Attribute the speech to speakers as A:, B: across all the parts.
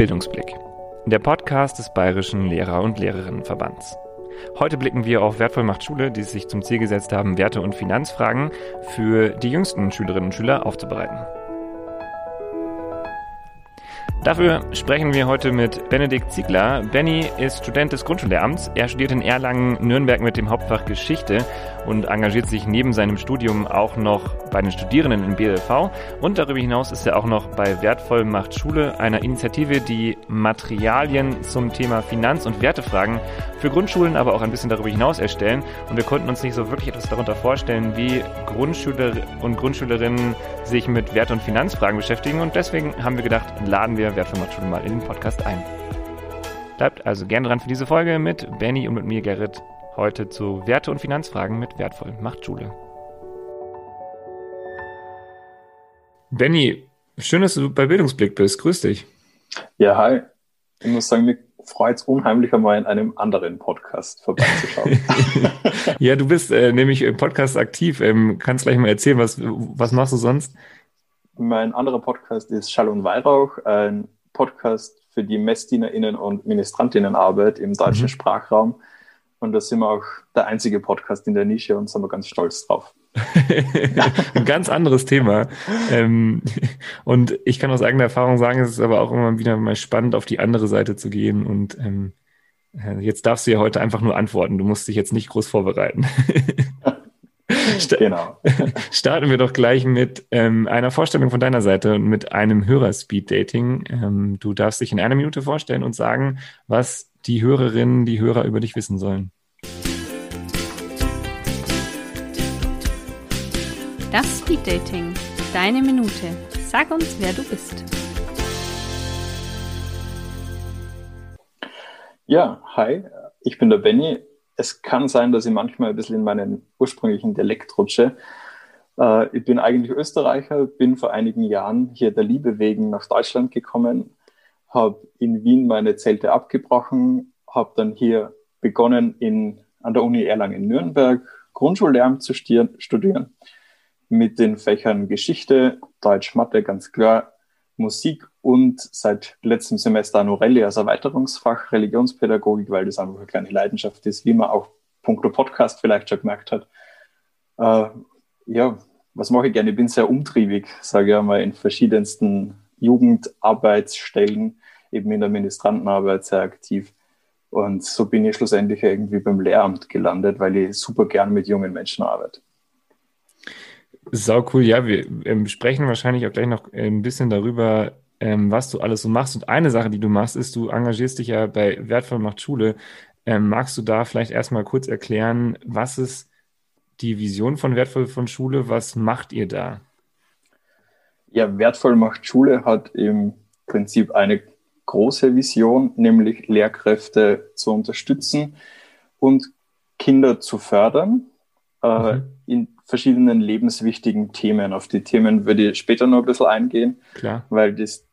A: Bildungsblick, der Podcast des Bayerischen Lehrer- und Lehrerinnenverbands. Heute blicken wir auf Wertvoll macht Schule, die sich zum Ziel gesetzt haben, Werte- und Finanzfragen für die jüngsten Schülerinnen und Schüler aufzubereiten. Dafür sprechen wir heute mit Benedikt Ziegler. Benny ist Student des Grundschullehramts. Er studiert in Erlangen-Nürnberg mit dem Hauptfach Geschichte und engagiert sich neben seinem Studium auch noch bei den Studierenden in BLV. Und darüber hinaus ist er auch noch bei Wertvoll macht Schule, einer Initiative, die Materialien zum Thema Finanz- und Wertefragen für Grundschulen, aber auch ein bisschen darüber hinaus erstellen. Und wir konnten uns nicht so wirklich etwas darunter vorstellen, wie Grundschüler und Grundschülerinnen sich mit Werte- und Finanzfragen beschäftigen. Und deswegen haben wir gedacht, laden wir Wertvoll macht Schule mal in den Podcast ein. Bleibt also gerne dran für diese Folge mit Benny und mit mir, Gerrit. Heute zu Werte- und Finanzfragen mit Wertvoll macht Schule. Benny, schön, dass du bei Bildungsblick bist. Grüß dich.
B: Ja, hi. Ich muss sagen, mich freut es unheimlich, einmal in einem anderen Podcast vorbeizuschauen.
A: ja, du bist äh, nämlich im Podcast aktiv. Ähm, kannst gleich mal erzählen, was, was machst du sonst?
B: Mein anderer Podcast ist Schall und Weihrauch, ein Podcast für die MessdienerInnen und Ministrantinnenarbeit im deutschen mhm. Sprachraum. Und da sind wir auch der einzige Podcast in der Nische und sind wir ganz stolz drauf.
A: Ein ganz anderes Thema. Ähm, und ich kann aus eigener Erfahrung sagen, es ist aber auch immer wieder mal spannend, auf die andere Seite zu gehen. Und ähm, äh, jetzt darfst du ja heute einfach nur antworten. Du musst dich jetzt nicht groß vorbereiten. genau. Starten wir doch gleich mit ähm, einer Vorstellung von deiner Seite und mit einem Hörer-Speed-Dating. Ähm, du darfst dich in einer Minute vorstellen und sagen, was die Hörerinnen, die Hörer über dich wissen sollen?
C: Das Speed Dating. Deine Minute. Sag uns, wer du bist.
B: Ja, hi, ich bin der Benny. Es kann sein, dass ich manchmal ein bisschen in meinen ursprünglichen Dialekt rutsche. Äh, ich bin eigentlich Österreicher, bin vor einigen Jahren hier der Liebe wegen nach Deutschland gekommen habe in Wien meine Zelte abgebrochen, habe dann hier begonnen, in, an der Uni Erlangen-Nürnberg Grundschullehramt zu studieren mit den Fächern Geschichte, Deutsch, Mathe, ganz klar, Musik und seit letztem Semester Anorelli als Erweiterungsfach Religionspädagogik, weil das einfach eine kleine Leidenschaft ist, wie man auch punkto Podcast vielleicht schon gemerkt hat. Äh, ja, was mache ich gerne? Ich bin sehr umtriebig, sage ich einmal, in verschiedensten Jugendarbeitsstellen, eben in der Ministrantenarbeit sehr aktiv. Und so bin ich schlussendlich irgendwie beim Lehramt gelandet, weil ich super gern mit jungen Menschen arbeite.
A: Sau cool. Ja, wir ähm, sprechen wahrscheinlich auch gleich noch ein bisschen darüber, ähm, was du alles so machst. Und eine Sache, die du machst, ist, du engagierst dich ja bei Wertvoll macht Schule. Ähm, magst du da vielleicht erstmal kurz erklären, was ist die Vision von Wertvoll von Schule? Was macht ihr da?
B: Ja, Wertvoll macht Schule hat im Prinzip eine große Vision, nämlich Lehrkräfte zu unterstützen und Kinder zu fördern äh, mhm. in verschiedenen lebenswichtigen Themen. Auf die Themen würde ich später noch ein bisschen eingehen, Klar. weil das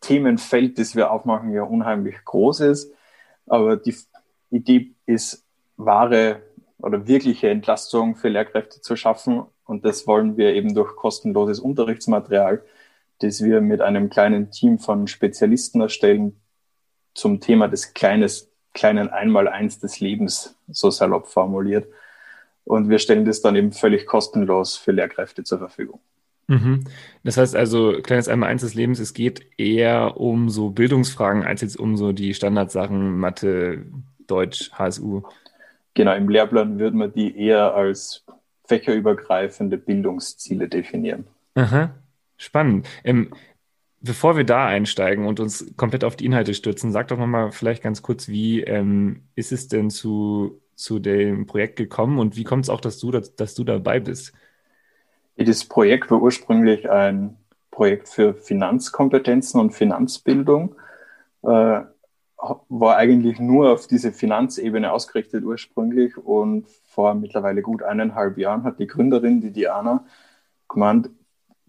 B: Themenfeld, das wir aufmachen, ja unheimlich groß ist. Aber die Idee ist, wahre oder wirkliche Entlastung für Lehrkräfte zu schaffen. Und das wollen wir eben durch kostenloses Unterrichtsmaterial das wir mit einem kleinen Team von Spezialisten erstellen zum Thema des kleines, kleinen Einmaleins des Lebens, so salopp formuliert. Und wir stellen das dann eben völlig kostenlos für Lehrkräfte zur Verfügung.
A: Mhm. Das heißt also, kleines Einmaleins des Lebens, es geht eher um so Bildungsfragen als jetzt um so die Standardsachen Mathe, Deutsch, HSU.
B: Genau, im Lehrplan würde man die eher als fächerübergreifende Bildungsziele definieren.
A: Aha. Spannend. Ähm, bevor wir da einsteigen und uns komplett auf die Inhalte stürzen, sag doch nochmal vielleicht ganz kurz, wie ähm, ist es denn zu, zu dem Projekt gekommen und wie kommt es auch, dass du, dass, dass du dabei bist?
B: Das Projekt war ursprünglich ein Projekt für Finanzkompetenzen und Finanzbildung. Äh, war eigentlich nur auf diese Finanzebene ausgerichtet ursprünglich und vor mittlerweile gut eineinhalb Jahren hat die Gründerin, die Diana, gemeint,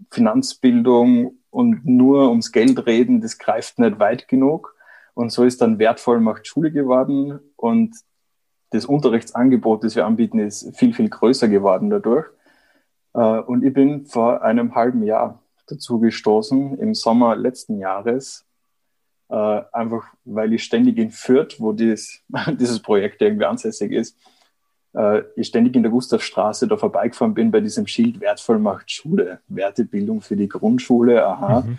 B: Finanzbildung und nur ums Geld reden, das greift nicht weit genug. Und so ist dann wertvoll macht Schule geworden und das Unterrichtsangebot, das wir anbieten, ist viel, viel größer geworden dadurch. Äh, und ich bin vor einem halben Jahr dazu gestoßen, im Sommer letzten Jahres, Äh, einfach weil ich ständig in Fürth, wo dies, dieses Projekt irgendwie ansässig ist, äh, ich ständig in der Gustavstraße da vorbeigefahren bin bei diesem Schild Wertvoll macht Schule, Wertebildung für die Grundschule, aha. Mhm.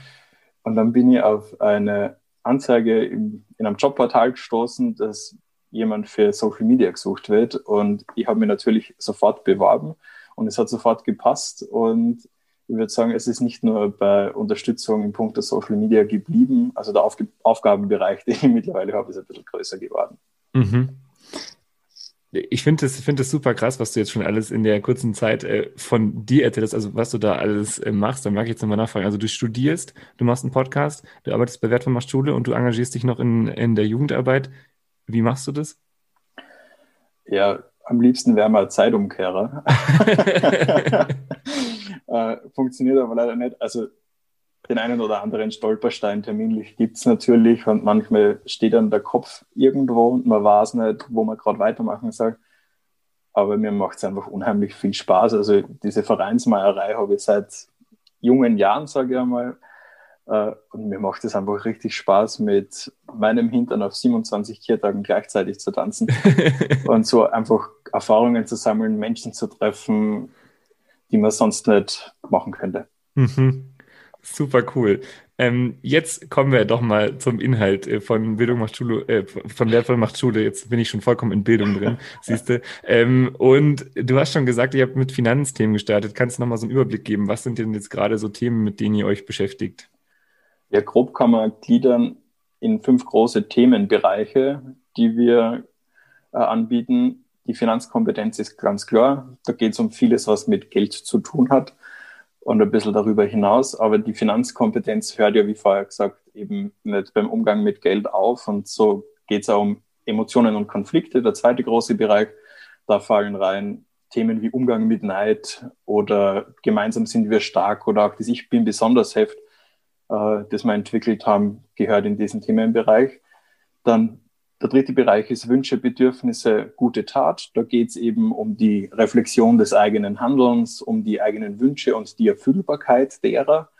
B: Und dann bin ich auf eine Anzeige in einem Jobportal gestoßen, dass jemand für Social Media gesucht wird. Und ich habe mich natürlich sofort beworben und es hat sofort gepasst. Und ich würde sagen, es ist nicht nur bei Unterstützung im Punkt der Social Media geblieben, also der Auf Aufgabenbereich, den ich mittlerweile habe, ist ein bisschen größer geworden. Mhm.
A: Ich finde das, find super krass, was du jetzt schon alles in der kurzen Zeit äh, von dir erzählst, also was du da alles äh, machst. Da mag ich jetzt nochmal nachfragen. Also du studierst, du machst einen Podcast, du arbeitest bei Wertvoll Schule und du engagierst dich noch in, in der Jugendarbeit. Wie machst du das?
B: Ja, am liebsten wäre mal Zeitumkehrer. äh, funktioniert aber leider nicht. Also den einen oder anderen Stolperstein terminlich gibt es natürlich und manchmal steht dann der Kopf irgendwo und man weiß nicht, wo man gerade weitermachen soll. Aber mir macht es einfach unheimlich viel Spaß. Also diese Vereinsmeierei habe ich seit jungen Jahren, sage ich einmal. Äh, und mir macht es einfach richtig Spaß, mit meinem Hintern auf 27 Kiertagen gleichzeitig zu tanzen und so einfach Erfahrungen zu sammeln, Menschen zu treffen, die man sonst nicht machen könnte. Mhm.
A: Super cool. Ähm, jetzt kommen wir doch mal zum Inhalt äh, von Bildung macht Schule, äh, von Wertvoll macht Schule. Jetzt bin ich schon vollkommen in Bildung drin, siehst du. Ähm, und du hast schon gesagt, ihr habt mit Finanzthemen gestartet. Kannst du noch mal so einen Überblick geben? Was sind denn jetzt gerade so Themen, mit denen ihr euch beschäftigt?
B: Ja, grob kann man gliedern in fünf große Themenbereiche, die wir äh, anbieten. Die Finanzkompetenz ist ganz klar. Da geht es um vieles, was mit Geld zu tun hat und ein bisschen darüber hinaus. Aber die Finanzkompetenz hört ja, wie vorher gesagt, eben nicht beim Umgang mit Geld auf. Und so geht es auch um Emotionen und Konflikte. Der zweite große Bereich, da fallen rein Themen wie Umgang mit Neid oder gemeinsam sind wir stark oder auch das Ich bin besonders Heft, äh, das wir entwickelt haben, gehört in diesen Themenbereich. Dann der dritte Bereich ist Wünsche, Bedürfnisse, gute Tat. Da geht es eben um die Reflexion des eigenen Handelns, um die eigenen Wünsche und die Erfüllbarkeit derer.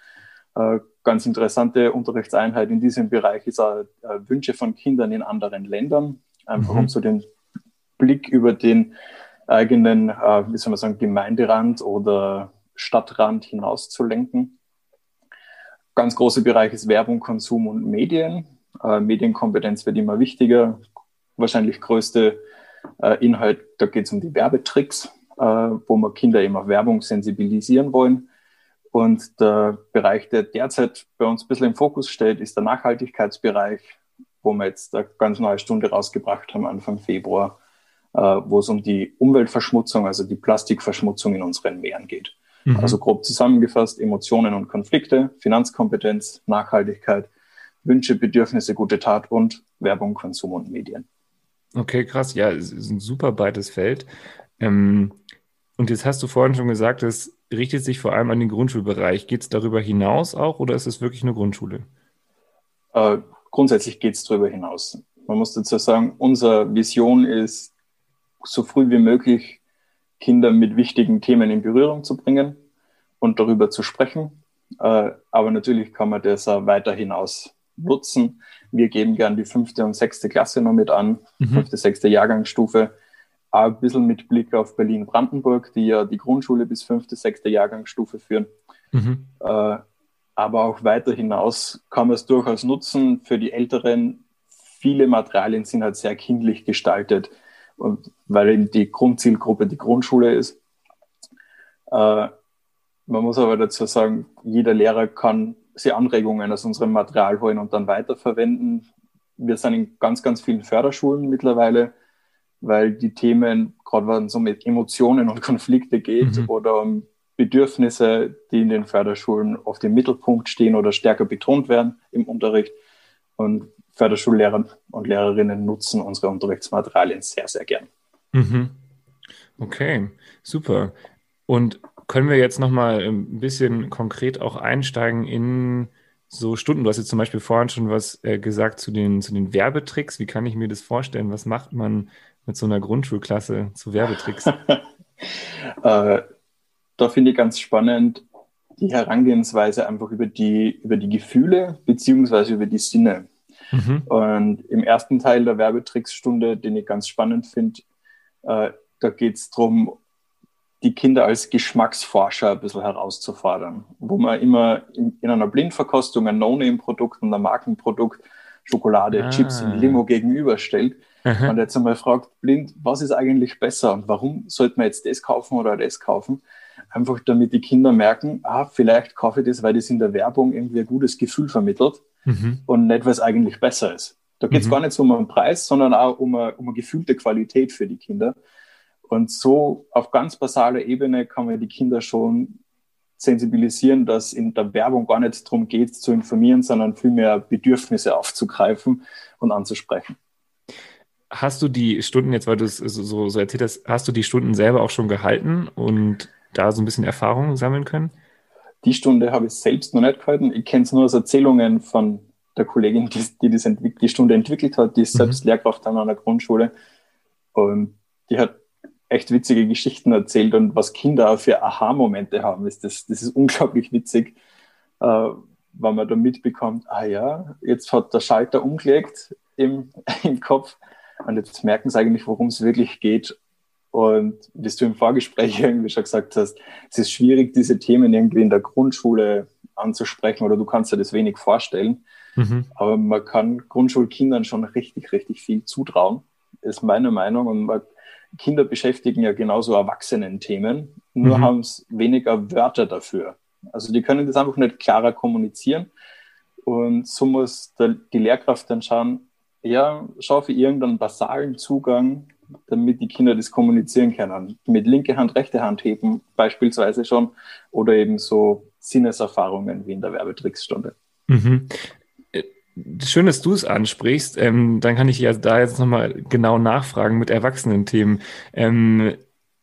B: Äh, ganz interessante Unterrichtseinheit in diesem Bereich ist auch äh, Wünsche von Kindern in anderen Ländern, einfach mhm. um so den Blick über den eigenen, äh, wie soll man sagen, Gemeinderand oder Stadtrand hinauszulenken. Ganz großer Bereich ist Werbung, Konsum und Medien. Äh, Medienkompetenz wird immer wichtiger. Wahrscheinlich größte äh, Inhalt, da geht es um die Werbetricks, äh, wo wir Kinder eben auf Werbung sensibilisieren wollen. Und der Bereich, der derzeit bei uns ein bisschen im Fokus steht, ist der Nachhaltigkeitsbereich, wo wir jetzt eine ganz neue Stunde rausgebracht haben, Anfang Februar, äh, wo es um die Umweltverschmutzung, also die Plastikverschmutzung in unseren Meeren geht. Mhm. Also grob zusammengefasst, Emotionen und Konflikte, Finanzkompetenz, Nachhaltigkeit Wünsche, Bedürfnisse, gute Tat und Werbung, Konsum und Medien.
A: Okay, krass. Ja, es ist ein super breites Feld. Ähm, und jetzt hast du vorhin schon gesagt, es richtet sich vor allem an den Grundschulbereich. Geht es darüber hinaus auch oder ist es wirklich eine Grundschule?
B: Äh, grundsätzlich geht es darüber hinaus. Man muss dazu sagen, unsere Vision ist, so früh wie möglich Kinder mit wichtigen Themen in Berührung zu bringen und darüber zu sprechen. Äh, aber natürlich kann man das auch weiter hinaus nutzen. Wir geben gern die fünfte und sechste Klasse noch mit an, mhm. fünfte, sechste Jahrgangsstufe. Auch ein bisschen mit Blick auf Berlin-Brandenburg, die ja die Grundschule bis fünfte, sechste Jahrgangsstufe führen. Mhm. Äh, aber auch weiter hinaus kann man es durchaus nutzen. Für die Älteren, viele Materialien sind halt sehr kindlich gestaltet. Weil eben die Grundzielgruppe die Grundschule ist. Äh, man muss aber dazu sagen, jeder Lehrer kann sie Anregungen aus unserem Material holen und dann weiterverwenden. Wir sind in ganz, ganz vielen Förderschulen mittlerweile, weil die Themen, gerade wenn es um Emotionen und Konflikte geht mhm. oder um Bedürfnisse, die in den Förderschulen oft im Mittelpunkt stehen oder stärker betont werden im Unterricht. Und Förderschullehrer und Lehrerinnen nutzen unsere Unterrichtsmaterialien sehr, sehr gern.
A: Mhm. Okay, super. Und können wir jetzt nochmal ein bisschen konkret auch einsteigen in so Stunden? Du hast jetzt zum Beispiel vorhin schon was äh, gesagt zu den, zu den Werbetricks. Wie kann ich mir das vorstellen? Was macht man mit so einer Grundschulklasse zu Werbetricks?
B: äh, da finde ich ganz spannend die Herangehensweise einfach über die, über die Gefühle beziehungsweise über die Sinne. Mhm. Und im ersten Teil der Werbetricksstunde, den ich ganz spannend finde, äh, da geht es darum, die Kinder als Geschmacksforscher ein bisschen herauszufordern, wo man immer in, in einer Blindverkostung ein No-Name-Produkt und ein Markenprodukt, Schokolade, ah. Chips und Limo gegenüberstellt Aha. und jetzt einmal fragt, blind, was ist eigentlich besser und warum sollte man jetzt das kaufen oder das kaufen? Einfach damit die Kinder merken, ah, vielleicht kaufe ich das, weil das in der Werbung irgendwie ein gutes Gefühl vermittelt mhm. und nicht, weil es eigentlich besser ist. Da geht es mhm. gar nicht so um einen Preis, sondern auch um eine, um eine gefühlte Qualität für die Kinder. Und so auf ganz basaler Ebene kann man die Kinder schon sensibilisieren, dass in der Werbung gar nicht darum geht, zu informieren, sondern vielmehr Bedürfnisse aufzugreifen und anzusprechen.
A: Hast du die Stunden jetzt, weil du es so, so erzählt hast, hast du die Stunden selber auch schon gehalten und da so ein bisschen Erfahrung sammeln können?
B: Die Stunde habe ich selbst noch nicht gehalten. Ich kenne es nur aus Erzählungen von der Kollegin, die, die das die Stunde entwickelt hat, die ist mhm. selbst Lehrkraft an einer Grundschule. Und die hat echt witzige Geschichten erzählt und was Kinder für Aha-Momente haben, ist das, das ist unglaublich witzig, äh, weil man da mitbekommt, ah ja, jetzt hat der Schalter umgelegt im, im Kopf und jetzt merken sie eigentlich, worum es wirklich geht. Und wie du im Vorgespräch irgendwie schon gesagt hast, es ist schwierig, diese Themen irgendwie in der Grundschule anzusprechen oder du kannst dir das wenig vorstellen. Mhm. Aber man kann Grundschulkindern schon richtig, richtig viel zutrauen, ist meine Meinung. Und man, Kinder beschäftigen ja genauso Erwachsenen-Themen, nur mhm. haben es weniger Wörter dafür. Also die können das einfach nicht klarer kommunizieren. Und so muss der, die Lehrkraft dann schauen, ja, schau für irgendeinen basalen Zugang, damit die Kinder das kommunizieren können. Mit linke Hand, rechte Hand heben beispielsweise schon oder eben so Sinneserfahrungen wie in der Werbetricksstunde. Mhm.
A: Schön, dass du es ansprichst. Ähm, dann kann ich ja da jetzt nochmal genau nachfragen mit Erwachsenen-Themen. Ähm,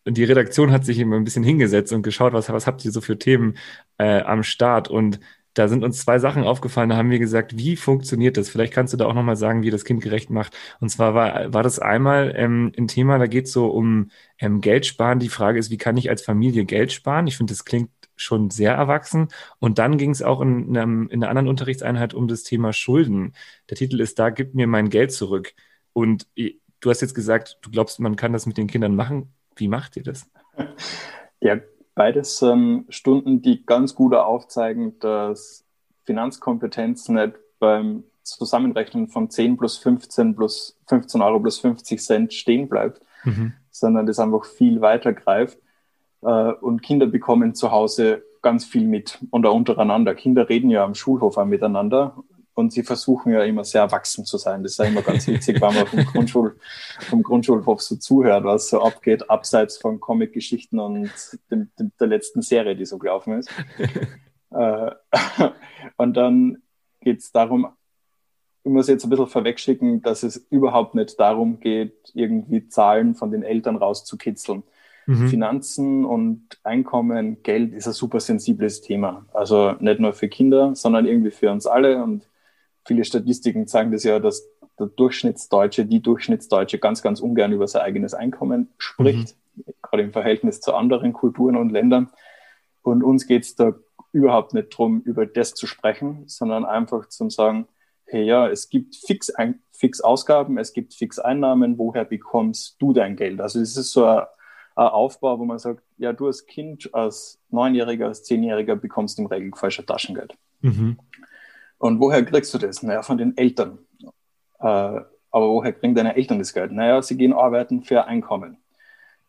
A: die Redaktion hat sich immer ein bisschen hingesetzt und geschaut, was, was habt ihr so für Themen äh, am Start? Und da sind uns zwei Sachen aufgefallen. Da haben wir gesagt, wie funktioniert das? Vielleicht kannst du da auch nochmal sagen, wie das Kind gerecht macht. Und zwar war, war das einmal ähm, ein Thema, da geht es so um ähm, Geld sparen. Die Frage ist, wie kann ich als Familie Geld sparen? Ich finde, das klingt schon sehr erwachsen. Und dann ging es auch in, einem, in einer anderen Unterrichtseinheit um das Thema Schulden. Der Titel ist da, gib mir mein Geld zurück. Und du hast jetzt gesagt, du glaubst, man kann das mit den Kindern machen. Wie macht ihr das?
B: Ja, beides ähm, Stunden, die ganz gut aufzeigen, dass Finanzkompetenz nicht beim Zusammenrechnen von 10 plus 15 plus 15 Euro plus 50 Cent stehen bleibt, mhm. sondern das einfach viel weiter greift. Äh, und Kinder bekommen zu Hause ganz viel mit und auch untereinander. Kinder reden ja am Schulhof auch miteinander und sie versuchen ja immer sehr erwachsen zu sein. Das ist ja immer ganz witzig, wenn man vom, Grundschul, vom Grundschulhof so zuhört, was so abgeht, abseits von Comic-Geschichten und dem, dem, der letzten Serie, die so gelaufen ist. Äh, und dann geht es darum, ich muss jetzt ein bisschen vorwegschicken, dass es überhaupt nicht darum geht, irgendwie Zahlen von den Eltern rauszukitzeln. Mhm. Finanzen und Einkommen, Geld ist ein super sensibles Thema. Also nicht nur für Kinder, sondern irgendwie für uns alle. Und viele Statistiken zeigen das ja, dass der Durchschnittsdeutsche, die Durchschnittsdeutsche ganz, ganz ungern über sein eigenes Einkommen spricht, mhm. gerade im Verhältnis zu anderen Kulturen und Ländern. Und uns geht es da überhaupt nicht darum, über das zu sprechen, sondern einfach zu sagen, hey ja, es gibt fix, ein, fix Ausgaben, es gibt fix Einnahmen, woher bekommst du dein Geld? Also es ist so ein Aufbau, wo man sagt, ja, du als Kind, als Neunjähriger, als Zehnjähriger bekommst im Regelfall schon Taschengeld. Mhm. Und woher kriegst du das? Naja, von den Eltern. Äh, aber woher kriegen deine Eltern das Geld? Naja, sie gehen arbeiten für Einkommen.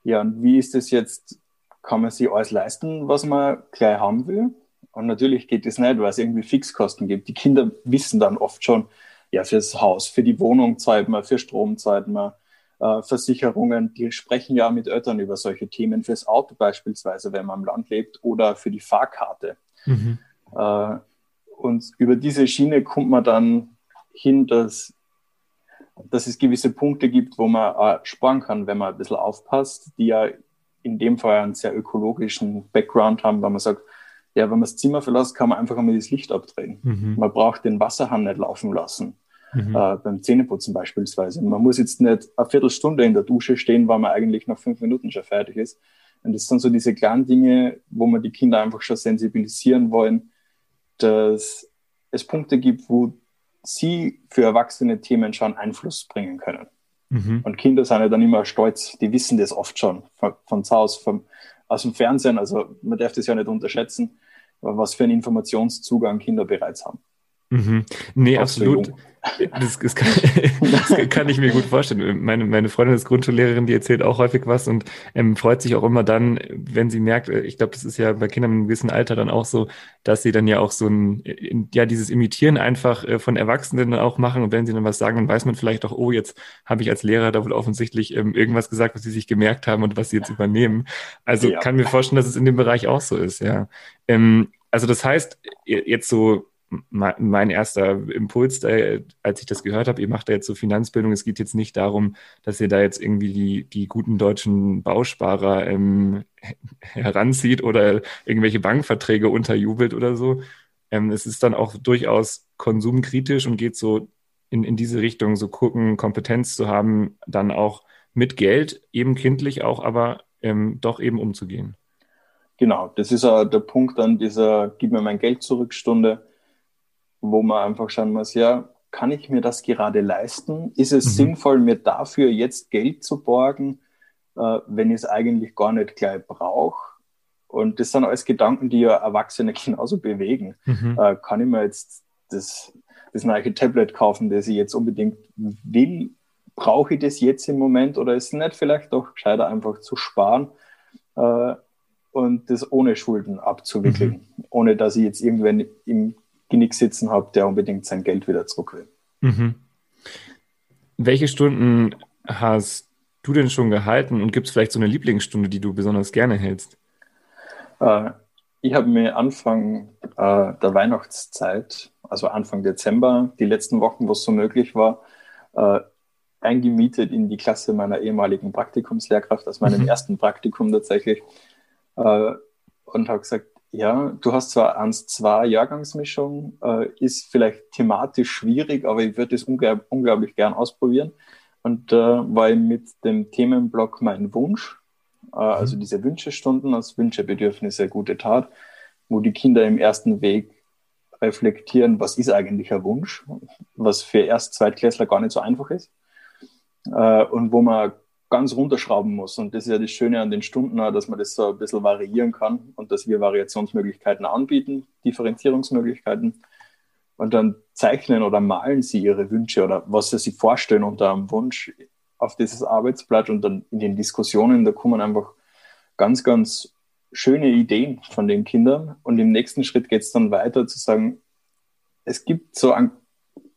B: Ja, und wie ist das jetzt? Kann man sich alles leisten, was man gleich haben will? Und natürlich geht das nicht, weil es irgendwie Fixkosten gibt. Die Kinder wissen dann oft schon, ja, fürs Haus, für die Wohnung zahlt man, für Strom zahlt man, äh, Versicherungen, die sprechen ja mit Eltern über solche Themen, fürs Auto beispielsweise, wenn man im Land lebt, oder für die Fahrkarte. Mhm. Äh, und über diese Schiene kommt man dann hin, dass, dass es gewisse Punkte gibt, wo man sparen kann, wenn man ein bisschen aufpasst, die ja in dem Fall einen sehr ökologischen Background haben, weil man sagt, ja, wenn man das Zimmer verlässt, kann man einfach einmal das Licht abdrehen. Mhm. Man braucht den Wasserhahn nicht laufen lassen mhm. äh, beim Zähneputzen beispielsweise. Man muss jetzt nicht eine Viertelstunde in der Dusche stehen, weil man eigentlich nach fünf Minuten schon fertig ist. Und das sind so diese kleinen Dinge, wo man die Kinder einfach schon sensibilisieren wollen, dass es Punkte gibt, wo sie für erwachsene Themen schon Einfluss bringen können. Mhm. Und Kinder sind ja dann immer stolz, die wissen das oft schon von, von zu Hause, vom, aus dem Fernsehen. Also man darf das ja nicht unterschätzen, was für einen Informationszugang Kinder bereits haben.
A: Mhm. Nee, absolut. Das, das, kann, das, kann, ich mir gut vorstellen. Meine, meine Freundin ist Grundschullehrerin, die erzählt auch häufig was und ähm, freut sich auch immer dann, wenn sie merkt, äh, ich glaube, das ist ja bei Kindern im gewissen Alter dann auch so, dass sie dann ja auch so ein, ja, dieses Imitieren einfach äh, von Erwachsenen auch machen und wenn sie dann was sagen, dann weiß man vielleicht auch, oh, jetzt habe ich als Lehrer da wohl offensichtlich ähm, irgendwas gesagt, was sie sich gemerkt haben und was sie jetzt übernehmen. Also ja. kann mir vorstellen, dass es in dem Bereich auch so ist, ja. Ähm, also das heißt, jetzt so mein erster Impuls, als ich das gehört habe, ihr macht da jetzt so Finanzbildung, es geht jetzt nicht darum, dass ihr da jetzt irgendwie die, die guten deutschen Bausparer ähm, heranzieht oder irgendwelche Bankverträge unterjubelt oder so. Ähm, es ist dann auch durchaus konsumkritisch und geht so in, in diese Richtung, so gucken, Kompetenz zu haben, dann auch mit Geld, eben kindlich auch, aber ähm, doch eben umzugehen.
B: Genau, das ist ja der Punkt an dieser Gib mir mein Geld zurück Stunde wo man einfach schauen muss, ja, kann ich mir das gerade leisten? Ist es mhm. sinnvoll, mir dafür jetzt Geld zu borgen, äh, wenn ich es eigentlich gar nicht gleich brauche? Und das sind alles Gedanken, die ja Erwachsene genauso bewegen. Mhm. Äh, kann ich mir jetzt das, das neue Tablet kaufen, das ich jetzt unbedingt will? Brauche ich das jetzt im Moment oder ist es nicht vielleicht doch gescheiter einfach zu sparen äh, und das ohne Schulden abzuwickeln, mhm. ohne dass ich jetzt irgendwann im Genick sitzen habe, der unbedingt sein Geld wieder zurück will. Mhm.
A: Welche Stunden hast du denn schon gehalten und gibt es vielleicht so eine Lieblingsstunde, die du besonders gerne hältst?
B: Äh, ich habe mir Anfang äh, der Weihnachtszeit, also Anfang Dezember, die letzten Wochen, wo es so möglich war, äh, eingemietet in die Klasse meiner ehemaligen Praktikumslehrkraft, aus meinem mhm. ersten Praktikum tatsächlich, äh, und habe gesagt, ja, du hast zwar 1-2 Jahrgangsmischung, äh, ist vielleicht thematisch schwierig, aber ich würde es unglaub, unglaublich gern ausprobieren. Und äh, war mit dem Themenblock Mein Wunsch, äh, also mhm. diese Wünschestunden als Wünschebedürfnisse, gute Tat, wo die Kinder im ersten Weg reflektieren, was ist eigentlich ein Wunsch, was für Erst-, Zweitklässler gar nicht so einfach ist. Äh, und wo man ganz runterschrauben muss. Und das ist ja das Schöne an den Stunden, dass man das so ein bisschen variieren kann und dass wir Variationsmöglichkeiten anbieten, Differenzierungsmöglichkeiten. Und dann zeichnen oder malen sie ihre Wünsche oder was sie sich vorstellen unter einem Wunsch auf dieses Arbeitsblatt und dann in den Diskussionen, da kommen einfach ganz, ganz schöne Ideen von den Kindern. Und im nächsten Schritt geht es dann weiter zu sagen, es gibt so einen,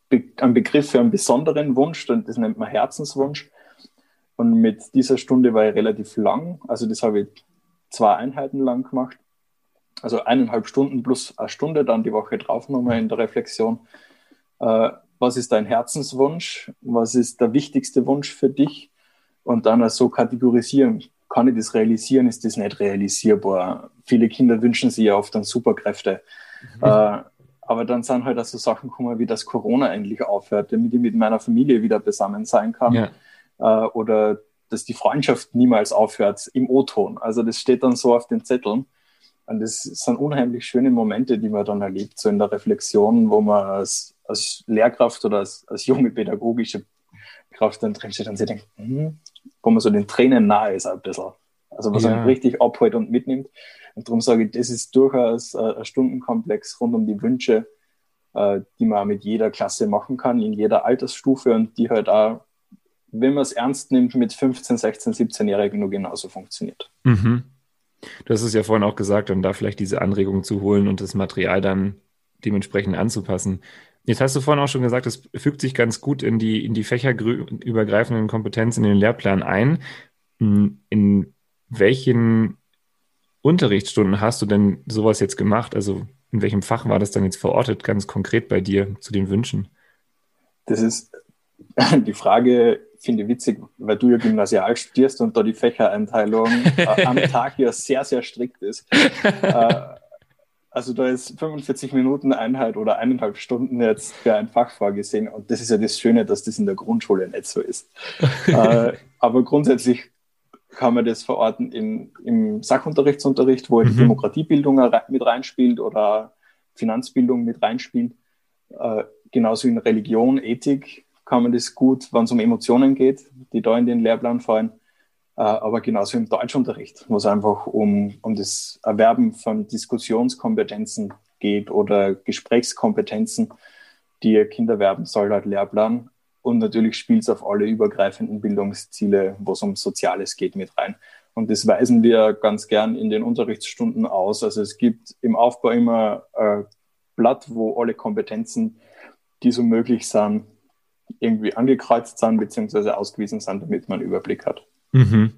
B: Be einen Begriff für einen besonderen Wunsch, das nennt man Herzenswunsch. Und mit dieser Stunde war ich relativ lang. Also das habe ich zwei Einheiten lang gemacht. Also eineinhalb Stunden plus eine Stunde, dann die Woche drauf nochmal in der Reflexion. Äh, was ist dein Herzenswunsch? Was ist der wichtigste Wunsch für dich? Und dann so kategorisieren. Kann ich das realisieren? Ist das nicht realisierbar? Viele Kinder wünschen sich ja oft dann Superkräfte. Mhm. Äh, aber dann sind halt auch so Sachen gekommen, wie das Corona endlich aufhört, damit ich mit meiner Familie wieder beisammen sein kann. Ja äh, oder dass die Freundschaft niemals aufhört im O-Ton. Also das steht dann so auf den Zetteln. Und das sind unheimlich schöne Momente, die man dann erlebt, so in der Reflexion, wo man als, als Lehrkraft oder als, als junge pädagogische Kraft dann drinsteht und sich denkt, hm, wo man so den Tränen nahe ist ein bisschen. Also was ja. man richtig abholt und mitnimmt. Und darum sage ich, das ist durchaus ein Stundenkomplex rund um die Wünsche, äh, die man mit jeder Klasse machen kann, in jeder Altersstufe und die halt auch wenn man es ernst nimmt, mit 15, 16, 17-Jährigen nur genauso funktioniert. Mhm.
A: Du hast es ja vorhin auch gesagt, um da vielleicht diese Anregungen zu holen und das Material dann dementsprechend anzupassen. Jetzt hast du vorhin auch schon gesagt, es fügt sich ganz gut in die, in die fächerübergreifenden Kompetenzen in den Lehrplan ein. Hm, in welchen Unterrichtsstunden hast du denn sowas jetzt gemacht? Also in welchem Fach war das dann jetzt verortet, ganz konkret bei dir zu den Wünschen?
B: Das ist die Frage, finde ich witzig, weil du ja gymnasial studierst und da die Fächereinteilung äh, am Tag ja sehr, sehr strikt ist. Äh, also da ist 45 Minuten Einheit oder eineinhalb Stunden jetzt für ein Fach vorgesehen. Und das ist ja das Schöne, dass das in der Grundschule nicht so ist. äh, aber grundsätzlich kann man das verorten in, im Sachunterrichtsunterricht, wo mhm. die Demokratiebildung mit reinspielt oder Finanzbildung mit reinspielt. Äh, genauso in Religion, Ethik kann man das gut, wenn es um Emotionen geht, die da in den Lehrplan fallen. Äh, aber genauso im Deutschunterricht, wo es einfach um, um das Erwerben von Diskussionskompetenzen geht oder Gesprächskompetenzen, die Kinder werben soll, halt Lehrplan. Und natürlich spielt es auf alle übergreifenden Bildungsziele, wo es um Soziales geht, mit rein. Und das weisen wir ganz gern in den Unterrichtsstunden aus. Also es gibt im Aufbau immer ein Blatt, wo alle Kompetenzen, die so möglich sind, irgendwie angekreuzt sind bzw. ausgewiesen sind, damit man einen Überblick hat.
A: Mhm.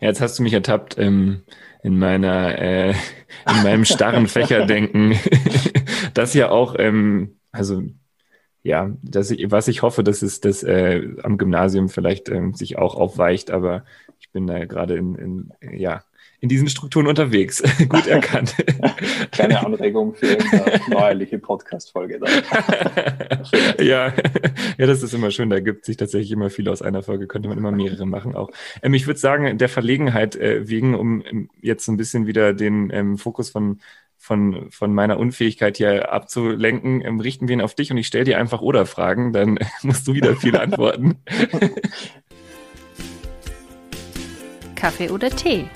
A: Ja, jetzt hast du mich ertappt ähm, in meiner äh, in meinem starren Fächerdenken, das ja auch ähm, also ja, dass ich, was ich hoffe, dass es das äh, am Gymnasium vielleicht ähm, sich auch aufweicht, aber ich bin da gerade in, in ja in diesen Strukturen unterwegs. Gut erkannt.
B: Keine Anregung für eine neuerliche Podcast-Folge.
A: ja. ja, das ist immer schön. Da gibt sich tatsächlich immer viel aus einer Folge. Könnte man immer mehrere machen auch. Ähm, ich würde sagen, der Verlegenheit äh, wegen, um ähm, jetzt so ein bisschen wieder den ähm, Fokus von von, von meiner Unfähigkeit hier abzulenken, ähm, richten wir ihn auf dich und ich stelle dir einfach oder Fragen, dann musst du wieder viel antworten.
C: Kaffee oder Tee?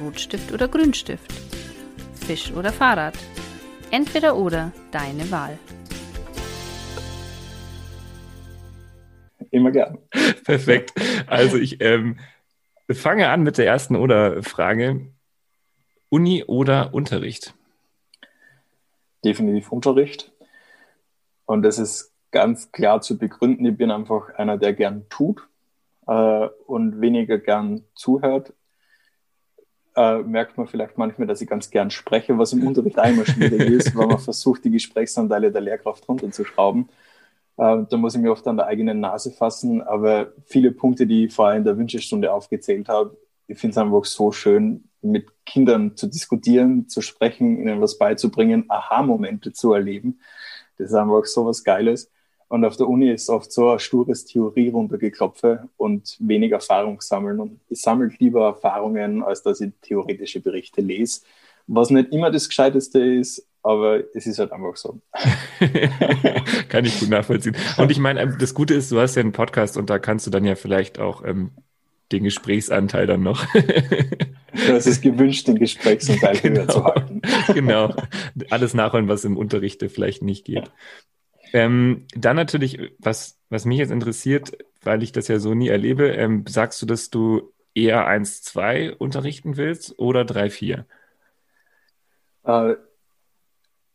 C: Rotstift oder Grünstift? Fisch oder Fahrrad? Entweder oder, deine Wahl.
B: Immer gern.
A: Perfekt. Also ich ähm, fange an mit der ersten oder Frage. Uni oder Unterricht?
B: Definitiv Unterricht. Und das ist ganz klar zu begründen. Ich bin einfach einer, der gern tut äh, und weniger gern zuhört äh, merkt man vielleicht manchmal, dass ich ganz gern spreche, was im Unterricht einmal schwierig ist, weil man versucht, die Gesprächsanteile der Lehrkraft runterzuschrauben. Äh, da muss ich mir oft an der eigenen Nase fassen, aber viele Punkte, die ich vorher in der Wünschestunde aufgezählt habe, ich finde es einfach so schön, mit Kindern zu diskutieren, zu sprechen, ihnen was beizubringen, Aha-Momente zu erleben. Das ist einfach so was Geiles. Und auf der Uni ist oft so ein stures Theorie runtergeklopfe und wenig Erfahrung sammeln. Und ich sammle lieber Erfahrungen, als dass ich theoretische Berichte lese. Was nicht immer das Gescheiteste ist, aber es ist halt einfach so.
A: Kann ich gut nachvollziehen. Und ich meine, das Gute ist, du hast ja einen Podcast und da kannst du dann ja vielleicht auch ähm, den Gesprächsanteil dann noch.
B: das ist gewünscht, den Gesprächsanteil genau. höher zu halten.
A: genau. Alles nachholen, was im Unterricht vielleicht nicht geht. Ähm, dann natürlich, was, was mich jetzt interessiert, weil ich das ja so nie erlebe, ähm, sagst du, dass du eher 1-2 unterrichten willst oder 3-4?
B: Äh,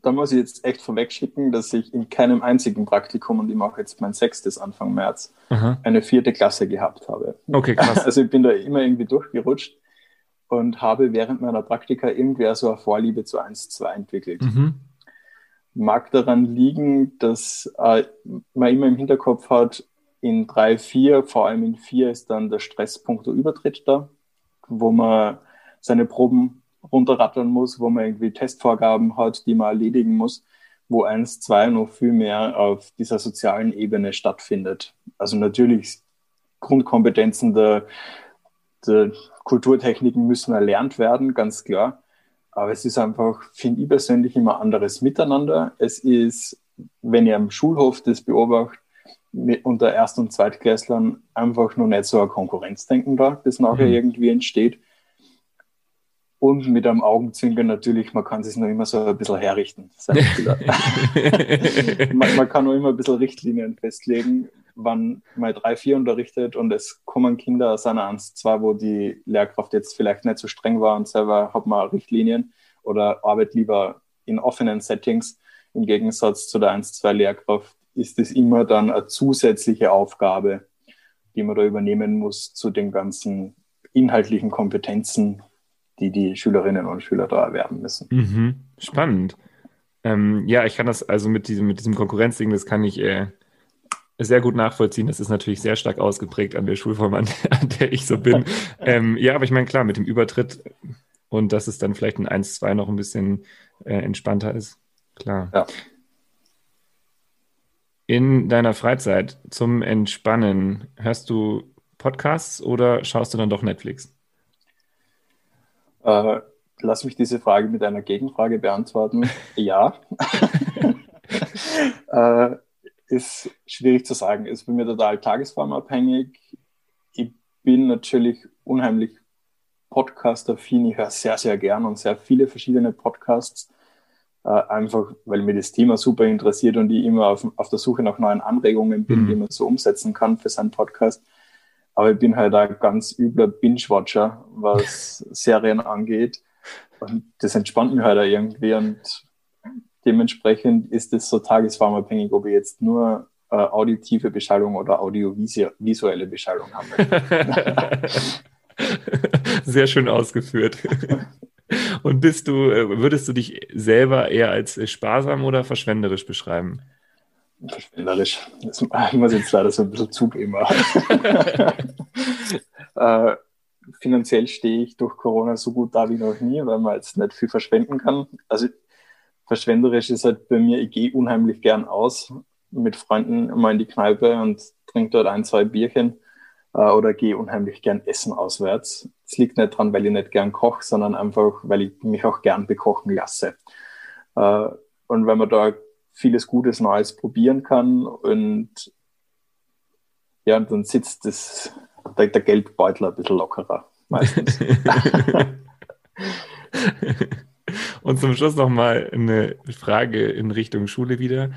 B: da muss ich jetzt echt vorwegschicken, dass ich in keinem einzigen Praktikum, und ich mache jetzt mein sechstes Anfang März, Aha. eine vierte Klasse gehabt habe.
A: Okay, krass.
B: Also ich bin da immer irgendwie durchgerutscht und habe während meiner Praktika irgendwie so eine Vorliebe zu 1-2 entwickelt. Mhm mag daran liegen, dass äh, man immer im Hinterkopf hat, in drei, vier, vor allem in vier ist dann der Stresspunkt der Übertritt da, wo man seine Proben runterrattern muss, wo man irgendwie Testvorgaben hat, die man erledigen muss, wo eins, zwei noch viel mehr auf dieser sozialen Ebene stattfindet. Also natürlich Grundkompetenzen der, der Kulturtechniken müssen erlernt werden, ganz klar. Aber es ist einfach, finde ich persönlich, immer anderes Miteinander. Es ist, wenn ihr am Schulhof das beobachtet, unter Erst- und Zweitklässlern einfach nur nicht so ein Konkurrenzdenken da, das nachher mhm. irgendwie entsteht. Und mit einem Augenzwinkern natürlich, man kann sich noch immer so ein bisschen herrichten. man, man, kann noch immer ein bisschen Richtlinien festlegen, wann mal drei, vier unterrichtet und es kommen Kinder aus einer 1, 2, wo die Lehrkraft jetzt vielleicht nicht so streng war und selber hat man Richtlinien oder arbeitet lieber in offenen Settings. Im Gegensatz zu der 1, 2 Lehrkraft ist es immer dann eine zusätzliche Aufgabe, die man da übernehmen muss zu den ganzen inhaltlichen Kompetenzen, die die Schülerinnen und Schüler da erwerben müssen.
A: Mhm. Spannend. Ähm, ja, ich kann das also mit diesem, mit diesem Konkurrenzding, das kann ich äh, sehr gut nachvollziehen. Das ist natürlich sehr stark ausgeprägt an der Schulform, an, an der ich so bin. ähm, ja, aber ich meine, klar, mit dem Übertritt und dass es dann vielleicht ein 1-2 noch ein bisschen äh, entspannter ist. Klar. Ja. In deiner Freizeit zum Entspannen hörst du Podcasts oder schaust du dann doch Netflix?
B: Äh, lass mich diese Frage mit einer Gegenfrage beantworten. ja. äh, ist schwierig zu sagen. Ist bei mir total tagesformabhängig. Ich bin natürlich unheimlich Podcast-affin. Ich höre sehr, sehr gern und sehr viele verschiedene Podcasts. Äh, einfach, weil mir das Thema super interessiert und ich immer auf, auf der Suche nach neuen Anregungen bin, mhm. die man so umsetzen kann für seinen Podcast. Aber ich bin halt ein ganz übler Binge-Watcher, was Serien angeht. Und das entspannt mich halt auch irgendwie. Und dementsprechend ist es so tagesformabhängig, ob ich jetzt nur äh, auditive Beschallung oder audiovisuelle Beschallung habe.
A: Sehr schön ausgeführt. Und bist du, äh, würdest du dich selber eher als sparsam oder verschwenderisch beschreiben?
B: Verschwenderisch. Das muss jetzt leider so ein bisschen zugeben. äh, finanziell stehe ich durch Corona so gut da wie noch nie, weil man jetzt nicht viel verschwenden kann. Also verschwenderisch ist halt bei mir, ich gehe unheimlich gern aus mit Freunden immer in die Kneipe und trinke dort ein, zwei Bierchen äh, oder gehe unheimlich gern essen auswärts. Es liegt nicht dran, weil ich nicht gern koche, sondern einfach, weil ich mich auch gern bekochen lasse. Äh, und wenn man da vieles Gutes Neues probieren kann und ja, dann sitzt das, der, der Geldbeutel ein bisschen lockerer meistens.
A: Und zum Schluss nochmal eine Frage in Richtung Schule wieder.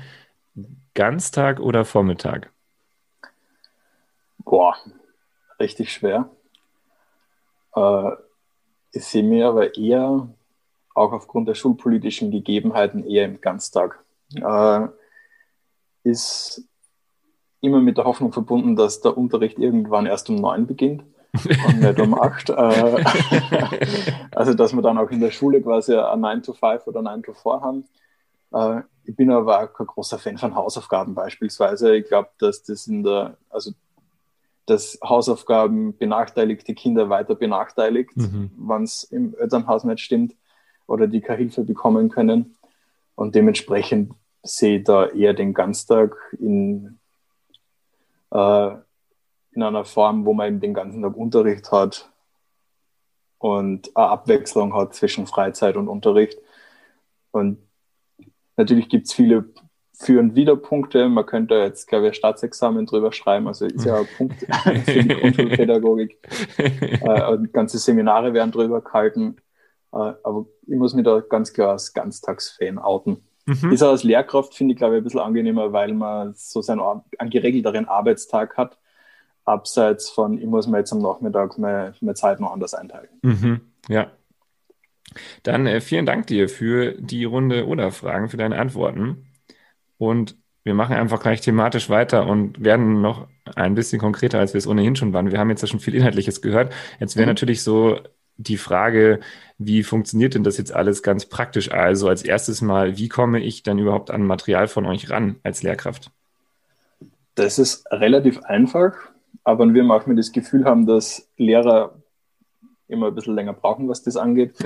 A: Ganztag oder Vormittag?
B: Boah, richtig schwer. Äh, ich sehe mir aber eher, auch aufgrund der schulpolitischen Gegebenheiten, eher im Ganztag. Äh, ist immer mit der Hoffnung verbunden, dass der Unterricht irgendwann erst um neun beginnt und nicht um acht. Äh, also, dass wir dann auch in der Schule quasi ein 9 to 5 oder 9 to 4 haben. Äh, ich bin aber auch kein großer Fan von Hausaufgaben beispielsweise. Ich glaube, dass das in der, also dass Hausaufgaben benachteiligte Kinder weiter benachteiligt, mhm. wenn es im Elternhaus nicht stimmt oder die keine Hilfe bekommen können. Und dementsprechend sehe ich da eher den Ganztag in, äh, in einer Form, wo man eben den ganzen Tag Unterricht hat und eine Abwechslung hat zwischen Freizeit und Unterricht. Und natürlich gibt es viele Für- und Widerpunkte. Man könnte jetzt, glaube ich, ein Staatsexamen drüber schreiben. Also ist ja ein Punkt für die Grundschulpädagogik. äh, ganze Seminare werden drüber gehalten. Äh, aber ich muss mich da ganz klar als Ganztagsfan outen. Mhm. Ist auch als Lehrkraft, finde ich, glaube ich, ein bisschen angenehmer, weil man so seinen einen geregelteren Arbeitstag hat abseits von, ich muss mir jetzt am Nachmittag meine, meine Zeit noch anders einteilen.
A: Mhm, ja. Dann äh, vielen Dank dir für die Runde oder Fragen, für deine Antworten. Und wir machen einfach gleich thematisch weiter und werden noch ein bisschen konkreter, als wir es ohnehin schon waren. Wir haben jetzt ja schon viel Inhaltliches gehört. Jetzt wäre mhm. natürlich so die Frage, wie funktioniert denn das jetzt alles ganz praktisch? Also als erstes mal, wie komme ich dann überhaupt an Material von euch ran als Lehrkraft?
B: Das ist relativ einfach aber wir manchmal das Gefühl haben, dass Lehrer immer ein bisschen länger brauchen, was das angeht.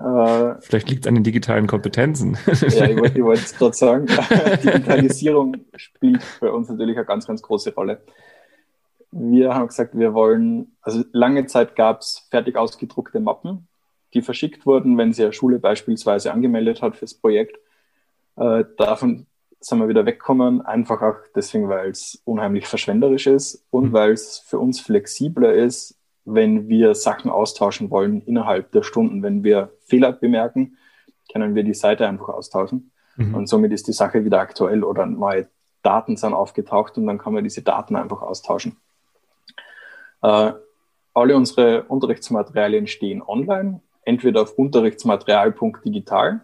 A: Äh, Vielleicht liegt es an den digitalen Kompetenzen.
B: ja, ich wollte wollt es gerade sagen. Digitalisierung spielt bei uns natürlich eine ganz, ganz große Rolle. Wir haben gesagt, wir wollen, also lange Zeit gab es fertig ausgedruckte Mappen, die verschickt wurden, wenn sie eine Schule beispielsweise angemeldet hat fürs Projekt. Äh, davon sind wir wieder wegkommen, einfach auch deswegen, weil es unheimlich verschwenderisch ist und mhm. weil es für uns flexibler ist, wenn wir Sachen austauschen wollen innerhalb der Stunden. Wenn wir Fehler bemerken, können wir die Seite einfach austauschen. Mhm. Und somit ist die Sache wieder aktuell oder neue Daten sind aufgetaucht und dann kann man diese Daten einfach austauschen. Äh, alle unsere Unterrichtsmaterialien stehen online, entweder auf unterrichtsmaterial.digital,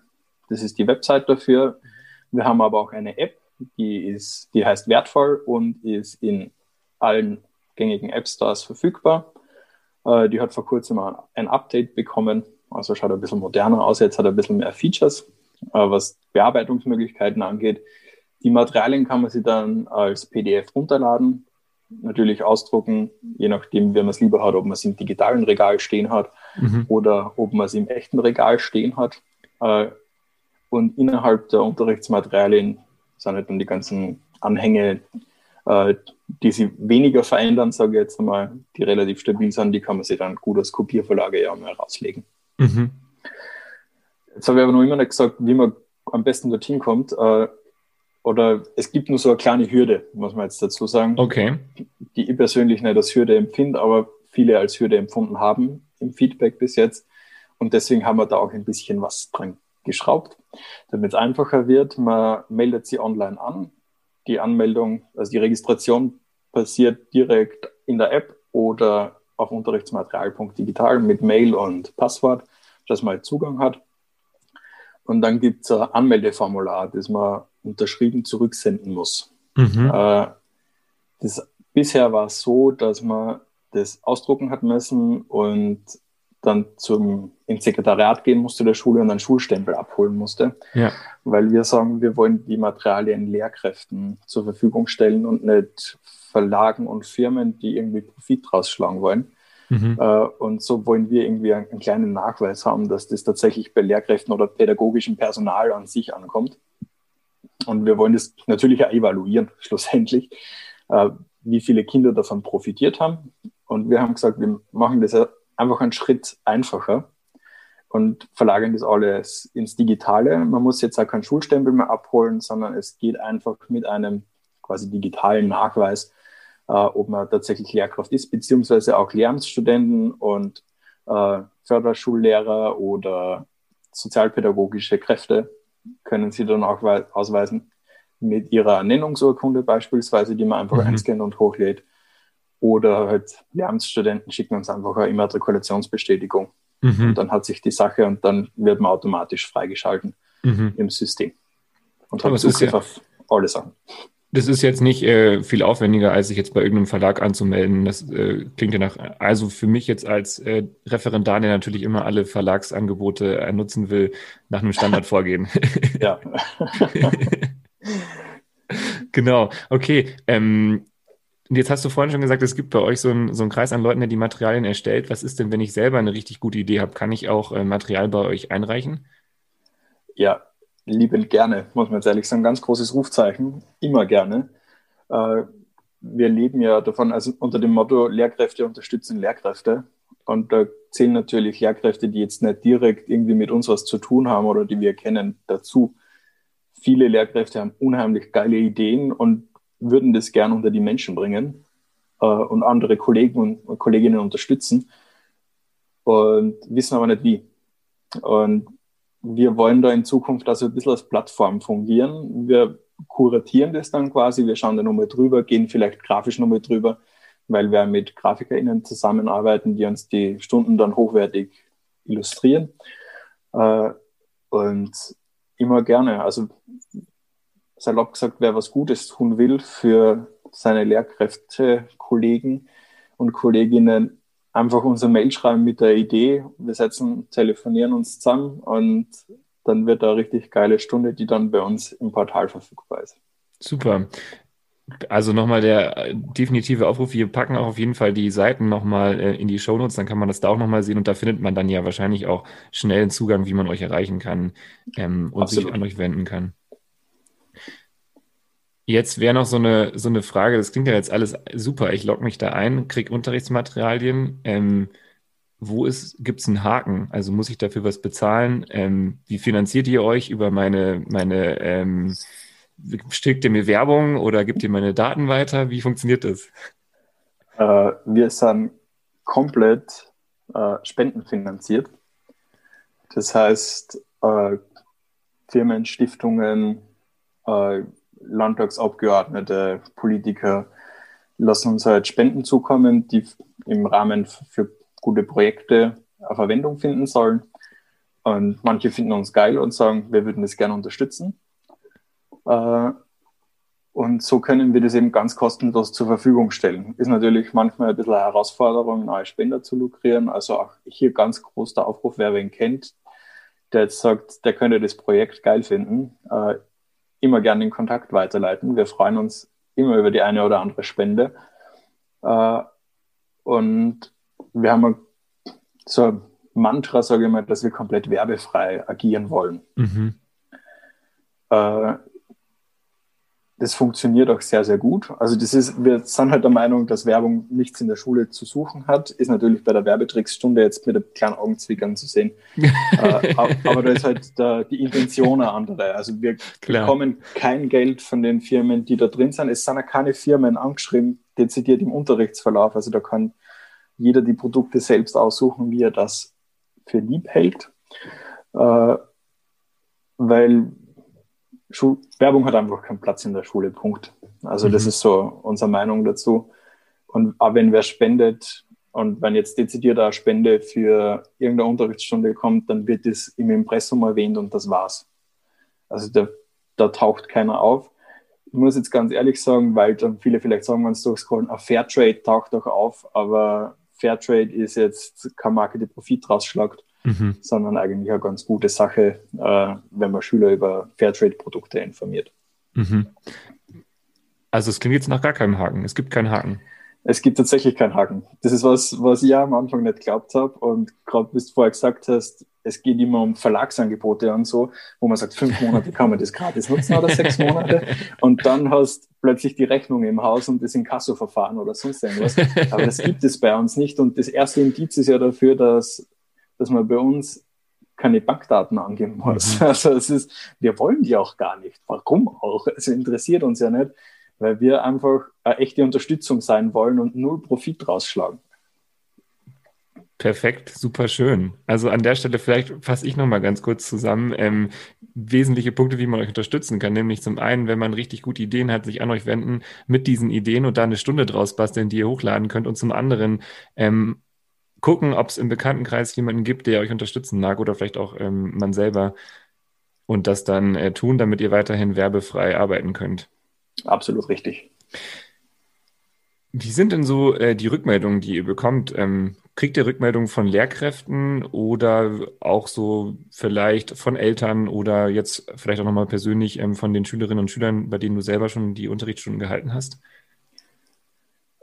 B: das ist die Website dafür, wir haben aber auch eine App, die, ist, die heißt Wertvoll und ist in allen gängigen App Stores verfügbar. Äh, die hat vor kurzem ein Update bekommen, also schaut ein bisschen moderner aus, jetzt hat er ein bisschen mehr Features, äh, was Bearbeitungsmöglichkeiten angeht. Die Materialien kann man sich dann als PDF runterladen, natürlich ausdrucken, je nachdem, wie man es lieber hat, ob man es im digitalen Regal stehen hat mhm. oder ob man es im echten Regal stehen hat. Äh, und innerhalb der Unterrichtsmaterialien sind halt dann die ganzen Anhänge, äh, die sie weniger verändern, sage ich jetzt einmal, die relativ stabil sind, die kann man sich dann gut als Kopierverlage ja mal rauslegen. Mhm. Jetzt habe ich aber noch immer nicht gesagt, wie man am besten dorthin kommt. Äh, oder es gibt nur so eine kleine Hürde, muss man jetzt dazu sagen.
A: Okay.
B: Die ich persönlich nicht als Hürde empfinde, aber viele als Hürde empfunden haben im Feedback bis jetzt. Und deswegen haben wir da auch ein bisschen was dran geschraubt, damit es einfacher wird. Man meldet sie online an. Die Anmeldung, also die Registration passiert direkt in der App oder auf unterrichtsmaterial.digital mit Mail und Passwort, dass man Zugang hat. Und dann gibt es ein Anmeldeformular, das man unterschrieben zurücksenden muss. Mhm. Äh, das, bisher war es so, dass man das ausdrucken hat müssen und dann zum, ins Sekretariat gehen musste der Schule und einen Schulstempel abholen musste. Ja. Weil wir sagen, wir wollen die Materialien Lehrkräften zur Verfügung stellen und nicht Verlagen und Firmen, die irgendwie Profit rausschlagen wollen. Mhm. Äh, und so wollen wir irgendwie einen, einen, kleinen Nachweis haben, dass das tatsächlich bei Lehrkräften oder pädagogischem Personal an sich ankommt. Und wir wollen das natürlich auch evaluieren, schlussendlich, äh, wie viele Kinder davon profitiert haben. Und wir haben gesagt, wir machen das einfach einen Schritt einfacher und verlagern das alles ins Digitale. Man muss jetzt auch keinen Schulstempel mehr abholen, sondern es geht einfach mit einem quasi digitalen Nachweis, äh, ob man tatsächlich Lehrkraft ist, beziehungsweise auch Lehramtsstudenten und äh, Förderschullehrer oder sozialpädagogische Kräfte können sie dann auch ausweisen mit ihrer Nennungsurkunde beispielsweise, die man einfach mhm. einscannt und hochlädt. Oder halt Lehramtsstudenten schicken uns einfach eine Immatrikulationsbestätigung. Mhm. Und dann hat sich die Sache und dann wird man automatisch freigeschalten mhm. im System. Und hat Zugriff ja, auf alle Sachen.
A: Das ist jetzt nicht äh, viel aufwendiger, als sich jetzt bei irgendeinem Verlag anzumelden. Das äh, klingt ja nach, also für mich jetzt als äh, Referendar, der natürlich immer alle Verlagsangebote nutzen will, nach einem Standard vorgehen. ja. genau, okay. Ähm, jetzt hast du vorhin schon gesagt, es gibt bei euch so einen so Kreis an Leuten, der die Materialien erstellt. Was ist denn, wenn ich selber eine richtig gute Idee habe? Kann ich auch äh, Material bei euch einreichen?
B: Ja, liebend gerne, muss man jetzt ehrlich sagen. Ganz großes Rufzeichen, immer gerne. Äh, wir leben ja davon, also unter dem Motto Lehrkräfte unterstützen Lehrkräfte. Und da zählen natürlich Lehrkräfte, die jetzt nicht direkt irgendwie mit uns was zu tun haben oder die wir kennen, dazu. Viele Lehrkräfte haben unheimlich geile Ideen und würden das gern unter die Menschen bringen äh, und andere Kollegen und Kolleginnen unterstützen und wissen aber nicht wie. Und wir wollen da in Zukunft also ein bisschen als Plattform fungieren. Wir kuratieren das dann quasi, wir schauen da nochmal drüber, gehen vielleicht grafisch nochmal drüber, weil wir mit GrafikerInnen zusammenarbeiten, die uns die Stunden dann hochwertig illustrieren. Äh, und immer gerne. Also salopp gesagt, wer was Gutes tun will für seine Lehrkräfte, Kollegen und Kolleginnen, einfach unser Mail schreiben mit der Idee. Wir setzen, telefonieren uns zusammen und dann wird da eine richtig geile Stunde, die dann bei uns im Portal verfügbar ist.
A: Super. Also nochmal der definitive Aufruf, wir packen auch auf jeden Fall die Seiten nochmal äh, in die Shownotes, dann kann man das da auch nochmal sehen und da findet man dann ja wahrscheinlich auch schnell einen Zugang, wie man euch erreichen kann ähm, und Absolut. sich an euch wenden kann. Jetzt wäre noch so eine, so eine Frage, das klingt ja jetzt alles super, ich logge mich da ein, kriege Unterrichtsmaterialien. Ähm, wo gibt es einen Haken? Also muss ich dafür was bezahlen? Ähm, wie finanziert ihr euch über meine, meine ähm, schickt ihr mir Werbung oder gibt ihr meine Daten weiter? Wie funktioniert das?
B: Äh, wir sind komplett äh, spendenfinanziert. Das heißt, äh, Firmen, Stiftungen, äh, Landtagsabgeordnete, Politiker lassen uns halt Spenden zukommen, die im Rahmen für gute Projekte Verwendung finden sollen. Und manche finden uns geil und sagen, wir würden das gerne unterstützen. Äh, und so können wir das eben ganz kostenlos zur Verfügung stellen. Ist natürlich manchmal ein bisschen eine Herausforderung, neue Spender zu lukrieren. Also auch hier ganz groß der Aufruf, wer wen kennt, der jetzt sagt, der könnte das Projekt geil finden. Immer gerne den Kontakt weiterleiten. Wir freuen uns immer über die eine oder andere Spende. Äh, und wir haben so ein Mantra, sage ich mal, dass wir komplett werbefrei agieren wollen. Mhm. Äh, das funktioniert auch sehr, sehr gut. Also das ist, wir sind halt der Meinung, dass Werbung nichts in der Schule zu suchen hat. Ist natürlich bei der Werbetrickstunde jetzt mit einem kleinen Augenzwickern zu sehen. äh, aber da ist halt der, die Intention eine andere. Also wir Klar. bekommen kein Geld von den Firmen, die da drin sind. Es sind ja keine Firmen angeschrieben, dezidiert im Unterrichtsverlauf. Also da kann jeder die Produkte selbst aussuchen, wie er das für lieb hält. Äh, weil Schu Werbung hat einfach keinen Platz in der Schule, Punkt. Also mhm. das ist so unsere Meinung dazu. Und auch wenn wer spendet und wenn jetzt dezidiert eine Spende für irgendeine Unterrichtsstunde kommt, dann wird das im Impressum erwähnt und das war's. Also da, da taucht keiner auf. Ich muss jetzt ganz ehrlich sagen, weil dann viele vielleicht sagen, wenn es durchscrollen, ein Fairtrade taucht doch auf, aber Fairtrade ist jetzt keine Marke, die Profit rausschlagt mhm. sondern eigentlich eine ganz gute Sache, äh, wenn man Schüler über Fairtrade-Produkte informiert.
A: Mhm. Also es klingt jetzt nach gar keinem Haken. Es gibt keinen Haken.
B: Es gibt tatsächlich keinen Haken. Das ist was, was ich am Anfang nicht geglaubt habe. Und gerade bis du vorher gesagt hast, es geht immer um Verlagsangebote und so, wo man sagt, fünf Monate kann man das gratis nutzen oder sechs Monate. Und dann hast plötzlich die Rechnung im Haus und das Inkassoverfahren oder sonst irgendwas. Aber das gibt es bei uns nicht. Und das erste Indiz ist ja dafür, dass dass man bei uns keine Bankdaten angeben muss. Mhm. Also es ist, wir wollen die auch gar nicht. Warum auch? Es interessiert uns ja nicht, weil wir einfach eine echte Unterstützung sein wollen und null Profit rausschlagen.
A: Perfekt, super schön. Also an der Stelle vielleicht fasse ich nochmal ganz kurz zusammen ähm, wesentliche Punkte, wie man euch unterstützen kann. Nämlich zum einen, wenn man richtig gute Ideen hat, sich an euch wenden mit diesen Ideen und da eine Stunde draus basteln, die ihr hochladen könnt. Und zum anderen ähm, gucken, ob es im Bekanntenkreis jemanden gibt, der euch unterstützen mag oder vielleicht auch ähm, man selber und das dann äh, tun, damit ihr weiterhin werbefrei arbeiten könnt.
B: Absolut richtig.
A: Wie sind denn so äh, die Rückmeldungen, die ihr bekommt? Ähm, kriegt ihr Rückmeldungen von Lehrkräften oder auch so vielleicht von Eltern oder jetzt vielleicht auch nochmal persönlich ähm, von den Schülerinnen und Schülern, bei denen du selber schon die Unterrichtsstunden gehalten hast?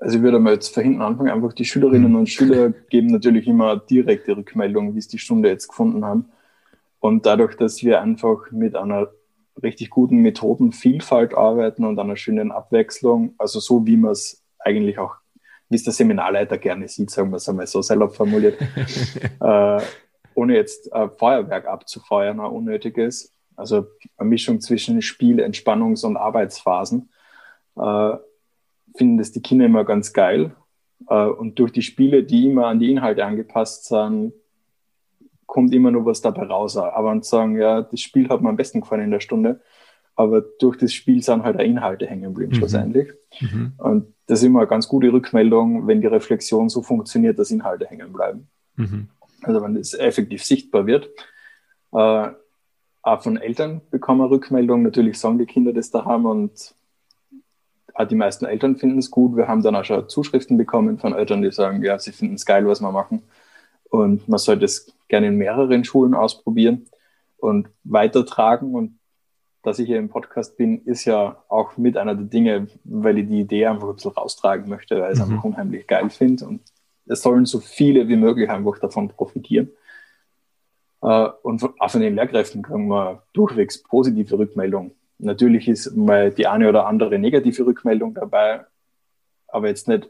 B: Also ich würde mal jetzt von hinten anfangen. Einfach die Schülerinnen mhm. und Schüler geben natürlich immer direkte Rückmeldungen, wie sie die Stunde jetzt gefunden haben. Und dadurch, dass wir einfach mit einer richtig guten Methodenvielfalt arbeiten und einer schönen Abwechslung, also so wie man es eigentlich auch, wie es der Seminarleiter gerne sieht, sagen wir es einmal so selber formuliert, äh, ohne jetzt äh, Feuerwerk abzufeuern, ein unnötiges. Also eine Mischung zwischen Spiel, Entspannungs- und Arbeitsphasen. Äh, finden das die Kinder immer ganz geil. Äh, und durch die Spiele, die immer an die Inhalte angepasst sind, kommt immer nur was dabei raus. Aber und sagen, ja, das Spiel hat mir am besten gefallen in der Stunde. Aber durch das Spiel sind halt auch Inhalte hängen geblieben, mhm. schlussendlich. Mhm. Und das ist immer eine ganz gute Rückmeldung, wenn die Reflexion so funktioniert, dass Inhalte hängen bleiben. Mhm. Also wenn das effektiv sichtbar wird. Äh, auch von Eltern bekommen wir Rückmeldung. Natürlich sagen die Kinder das daheim und die meisten Eltern finden es gut. Wir haben dann auch schon Zuschriften bekommen von Eltern, die sagen, ja, sie finden es geil, was wir machen. Und man sollte es gerne in mehreren Schulen ausprobieren und weitertragen. Und dass ich hier im Podcast bin, ist ja auch mit einer der Dinge, weil ich die Idee einfach ein bisschen raustragen möchte, weil ich es mhm. einfach unheimlich geil finde. Und es sollen so viele wie möglich einfach davon profitieren. Äh, und auch von den Lehrkräften kriegen wir durchwegs positive Rückmeldungen. Natürlich ist mal die eine oder andere negative Rückmeldung dabei, aber jetzt nicht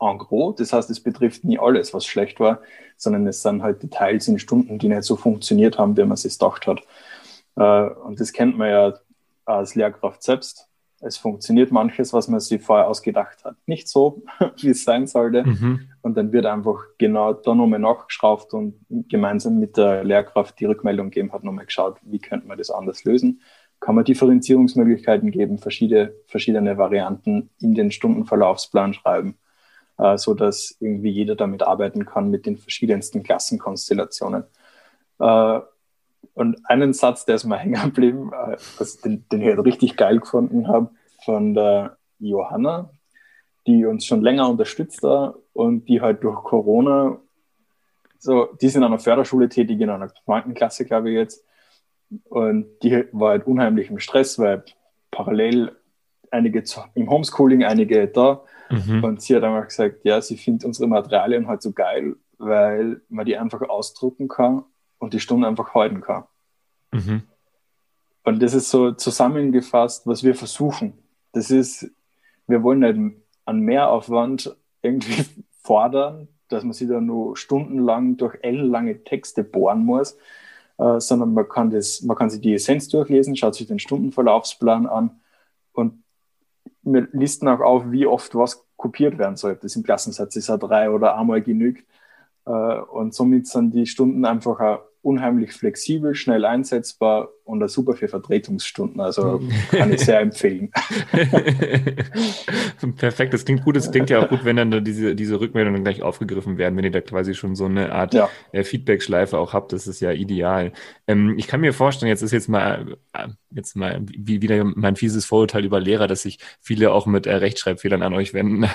B: en gros. Das heißt, es betrifft nie alles, was schlecht war, sondern es sind halt Details in Stunden, die nicht so funktioniert haben, wie man es gedacht hat. Äh, und das kennt man ja als Lehrkraft selbst. Es funktioniert manches, was man sich vorher ausgedacht hat, nicht so, wie es sein sollte. Mhm. Und dann wird einfach genau da nochmal nachgeschraubt und gemeinsam mit der Lehrkraft die Rückmeldung gegeben hat, nochmal geschaut, wie könnte man das anders lösen kann man Differenzierungsmöglichkeiten geben, verschiedene, verschiedene Varianten in den Stundenverlaufsplan schreiben, äh, so dass irgendwie jeder damit arbeiten kann mit den verschiedensten Klassenkonstellationen. Äh, und einen Satz, der ist mir hängen geblieben, äh, also den, den ich halt richtig geil gefunden habe, von der Johanna, die uns schon länger unterstützt da und die halt durch Corona, so, die sind an einer Förderschule tätig, in einer 9. Klasse, glaube ich jetzt, und die war halt unheimlich im Stress, weil parallel einige im Homeschooling, einige da. Mhm. Und sie hat einfach gesagt, ja, sie findet unsere Materialien halt so geil, weil man die einfach ausdrucken kann und die Stunde einfach halten kann. Mhm. Und das ist so zusammengefasst, was wir versuchen. das ist, wir wollen nicht an Mehraufwand irgendwie fordern, dass man sich da nur stundenlang durch ellenlange Texte bohren muss, äh, sondern man kann, das, man kann sich die Essenz durchlesen, schaut sich den Stundenverlaufsplan an und wir listen auch auf, wie oft was kopiert werden soll. Das im Klassensatz ist ja drei oder einmal genügt. Äh, und somit sind die Stunden einfach auch unheimlich flexibel, schnell einsetzbar und super für Vertretungsstunden. Also kann ich sehr empfehlen.
A: Perfekt, das klingt gut. Es klingt ja auch gut, wenn dann diese, diese Rückmeldungen gleich aufgegriffen werden, wenn ihr da quasi schon so eine Art ja. Äh, Feedback-Schleife auch habt. Das ist ja ideal. Ähm, ich kann mir vorstellen, jetzt ist jetzt mal, äh, jetzt mal wie, wieder mein fieses Vorurteil über Lehrer, dass sich viele auch mit äh, Rechtschreibfehlern an euch wenden.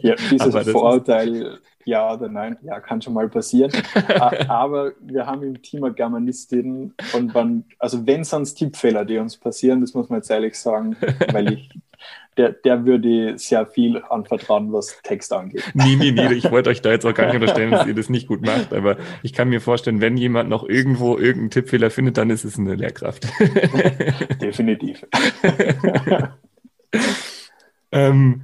B: ja, dieses Vorurteil ja oder nein, ja, kann schon mal passieren. Aber wir haben im Team eine Germanistin und wann, also wenn sonst Tippfehler, die uns passieren, das muss man jetzt ehrlich sagen, weil ich, der, der würde sehr viel anvertrauen, was Text angeht.
A: Nee, nee, nee, ich wollte euch da jetzt auch gar nicht unterstellen, dass ihr das nicht gut macht, aber ich kann mir vorstellen, wenn jemand noch irgendwo irgendeinen Tippfehler findet, dann ist es eine Lehrkraft.
B: Definitiv.
A: ähm,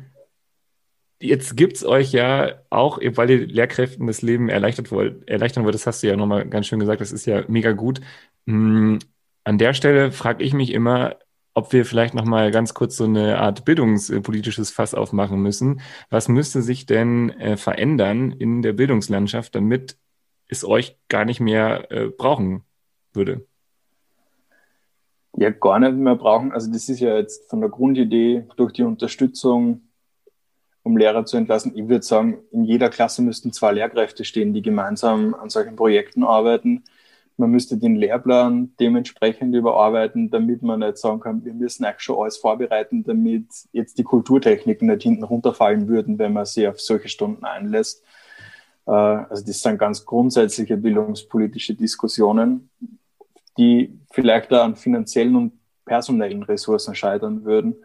A: Jetzt gibt's euch ja auch, weil ihr Lehrkräften das Leben erleichtert wollt, erleichtern wollt, das hast du ja nochmal ganz schön gesagt, das ist ja mega gut. Hm, an der Stelle frage ich mich immer, ob wir vielleicht nochmal ganz kurz so eine Art bildungspolitisches Fass aufmachen müssen. Was müsste sich denn äh, verändern in der Bildungslandschaft, damit es euch gar nicht mehr äh, brauchen würde?
B: Ja, gar nicht mehr brauchen. Also das ist ja jetzt von der Grundidee durch die Unterstützung um Lehrer zu entlassen. Ich würde sagen, in jeder Klasse müssten zwei Lehrkräfte stehen, die gemeinsam an solchen Projekten arbeiten. Man müsste den Lehrplan dementsprechend überarbeiten, damit man nicht sagen kann, wir müssen eigentlich schon alles vorbereiten, damit jetzt die Kulturtechniken nicht hinten runterfallen würden, wenn man sie auf solche Stunden einlässt. Äh, also das sind ganz grundsätzliche bildungspolitische Diskussionen, die vielleicht an finanziellen und personellen Ressourcen scheitern würden.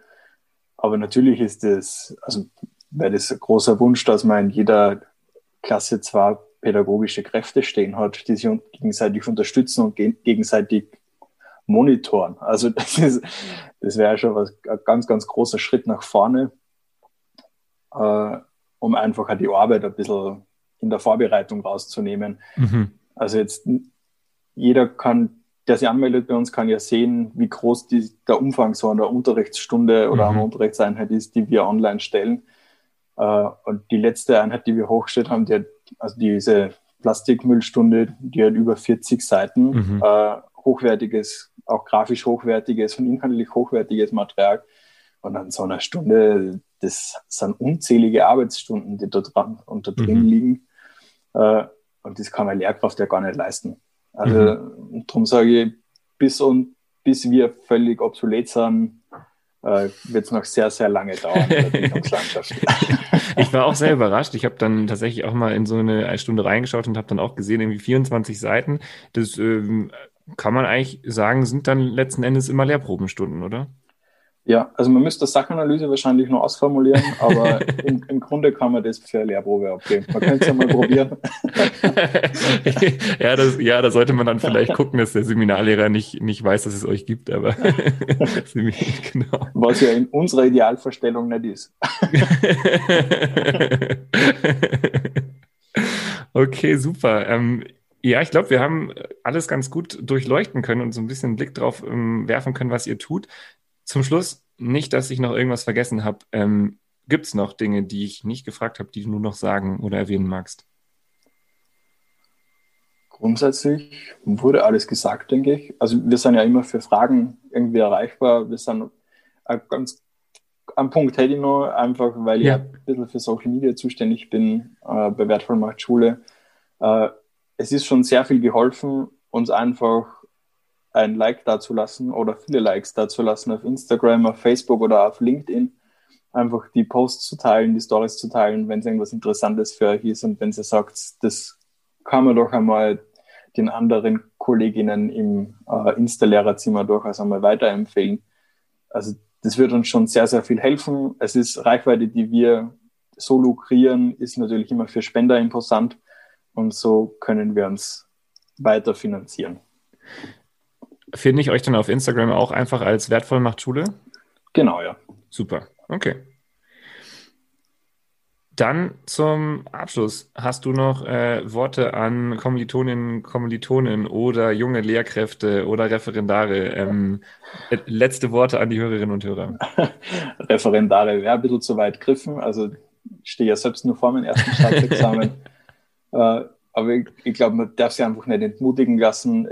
B: Aber natürlich ist es, also wäre das ein großer Wunsch, dass man in jeder Klasse zwei pädagogische Kräfte stehen hat, die sich gegenseitig unterstützen und gegenseitig monitoren. Also das ist, das wäre schon was, ein ganz, ganz großer Schritt nach vorne, äh, um einfach die Arbeit ein bisschen in der Vorbereitung rauszunehmen. Mhm. Also jetzt jeder kann, der sich anmeldet bei uns, kann ja sehen, wie groß die, der Umfang so einer Unterrichtsstunde oder mhm. einer Unterrichtseinheit ist, die wir online stellen. Äh, und die letzte Einheit, die wir hochgestellt haben, die hat, also diese Plastikmüllstunde, die hat über 40 Seiten, mhm. äh, hochwertiges, auch grafisch hochwertiges und inhaltlich hochwertiges Material. Und an so einer Stunde, das sind unzählige Arbeitsstunden, die da dran und da drin mhm. liegen. Äh, und das kann eine Lehrkraft ja gar nicht leisten. Also mhm. darum sage ich, bis und bis wir völlig obsolet sind, äh, wird es noch sehr, sehr lange dauern
A: ich war auch sehr überrascht. Ich habe dann tatsächlich auch mal in so eine Stunde reingeschaut und habe dann auch gesehen, irgendwie 24 Seiten. Das ähm, kann man eigentlich sagen, sind dann letzten Endes immer Lehrprobenstunden, oder?
B: Ja, also man müsste Sachanalyse wahrscheinlich nur ausformulieren, aber im, im, Grunde kann man das für eine Lehrprobe abgeben. Man könnte es ja mal probieren.
A: ja, das, ja, da sollte man dann vielleicht gucken, dass der Seminarlehrer nicht, nicht weiß, dass es euch gibt, aber
B: genau. Was ja in unserer Idealvorstellung nicht ist.
A: okay, super. Ähm, ja, ich glaube, wir haben alles ganz gut durchleuchten können und so ein bisschen einen Blick drauf ähm, werfen können, was ihr tut. Zum Schluss, nicht, dass ich noch irgendwas vergessen habe. Ähm, Gibt es noch Dinge, die ich nicht gefragt habe, die du nur noch sagen oder erwähnen magst?
B: Grundsätzlich wurde alles gesagt, denke ich. Also wir sind ja immer für Fragen irgendwie erreichbar. Wir sind ganz am Punkt hätte ich noch, einfach weil ja. ich ein bisschen für Social Media zuständig bin äh, bei Wertvollmacht Schule. Äh, es ist schon sehr viel geholfen, uns einfach ein Like dazulassen oder viele Likes dazulassen auf Instagram, auf Facebook oder auf LinkedIn. Einfach die Posts zu teilen, die Stories zu teilen, wenn es irgendwas Interessantes für euch ist und wenn ihr sagt, das kann man doch einmal den anderen Kolleginnen im äh, Insta-Lehrerzimmer durchaus einmal weiterempfehlen. Also das wird uns schon sehr, sehr viel helfen. Es ist Reichweite, die wir so lukrieren, ist natürlich immer für Spender imposant und so können wir uns weiter finanzieren.
A: Finde ich euch dann auf Instagram auch einfach als wertvoll macht Schule?
B: Genau, ja.
A: Super, okay. Dann zum Abschluss. Hast du noch äh, Worte an Kommilitoninnen, Kommilitonen oder junge Lehrkräfte oder Referendare? Ähm, äh, letzte Worte an die Hörerinnen und Hörer.
B: Referendare wäre ein bisschen zu weit griffen. Also ich stehe ja selbst nur vor meinem ersten Staatsexamen. äh, aber ich, ich glaube, man darf sich einfach nicht entmutigen lassen.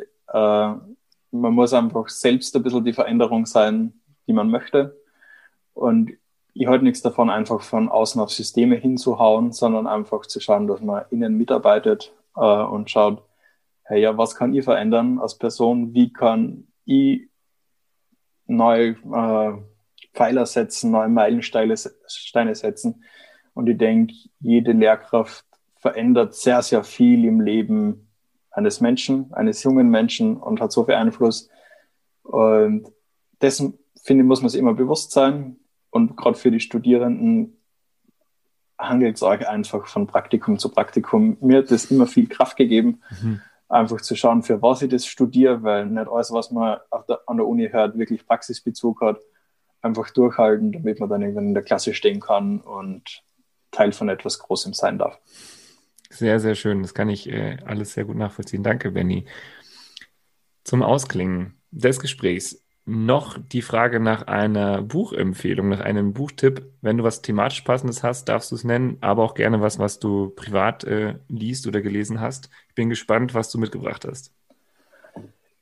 B: Man muss einfach selbst ein bisschen die Veränderung sein, die man möchte. Und ich halte nichts davon, einfach von außen auf Systeme hinzuhauen, sondern einfach zu schauen, dass man innen mitarbeitet äh, und schaut, hey, ja, was kann ich verändern als Person? Wie kann ich neue äh, Pfeiler setzen, neue Meilensteine Steine setzen? Und ich denke, jede Lehrkraft verändert sehr, sehr viel im Leben eines Menschen, eines jungen Menschen und hat so viel Einfluss. Und dessen, finde ich, muss man sich immer bewusst sein. Und gerade für die Studierenden handelt es euch einfach von Praktikum zu Praktikum. Mir hat das immer viel Kraft gegeben, mhm. einfach zu schauen, für was ich das studiere, weil nicht alles, was man der, an der Uni hört, wirklich Praxisbezug hat. Einfach durchhalten, damit man dann irgendwann in der Klasse stehen kann und Teil von etwas Großem sein darf.
A: Sehr, sehr schön. Das kann ich äh, alles sehr gut nachvollziehen. Danke, Benny. Zum Ausklingen des Gesprächs noch die Frage nach einer Buchempfehlung, nach einem Buchtipp. Wenn du was thematisch passendes hast, darfst du es nennen, aber auch gerne was, was du privat äh, liest oder gelesen hast. Ich bin gespannt, was du mitgebracht hast.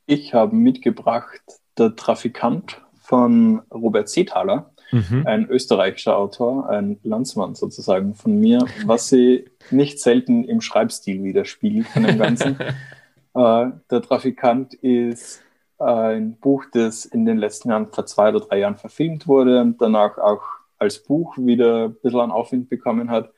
B: Ich habe mitgebracht Der Trafikant von Robert Seethaler, mhm. ein österreichischer Autor, ein Landsmann sozusagen von mir, was sie nicht selten im Schreibstil widerspiegelt von dem Ganzen. äh, der Trafikant ist ein Buch, das in den letzten Jahren, vor zwei oder drei Jahren verfilmt wurde und danach auch als Buch wieder ein bisschen an Aufwind bekommen hat.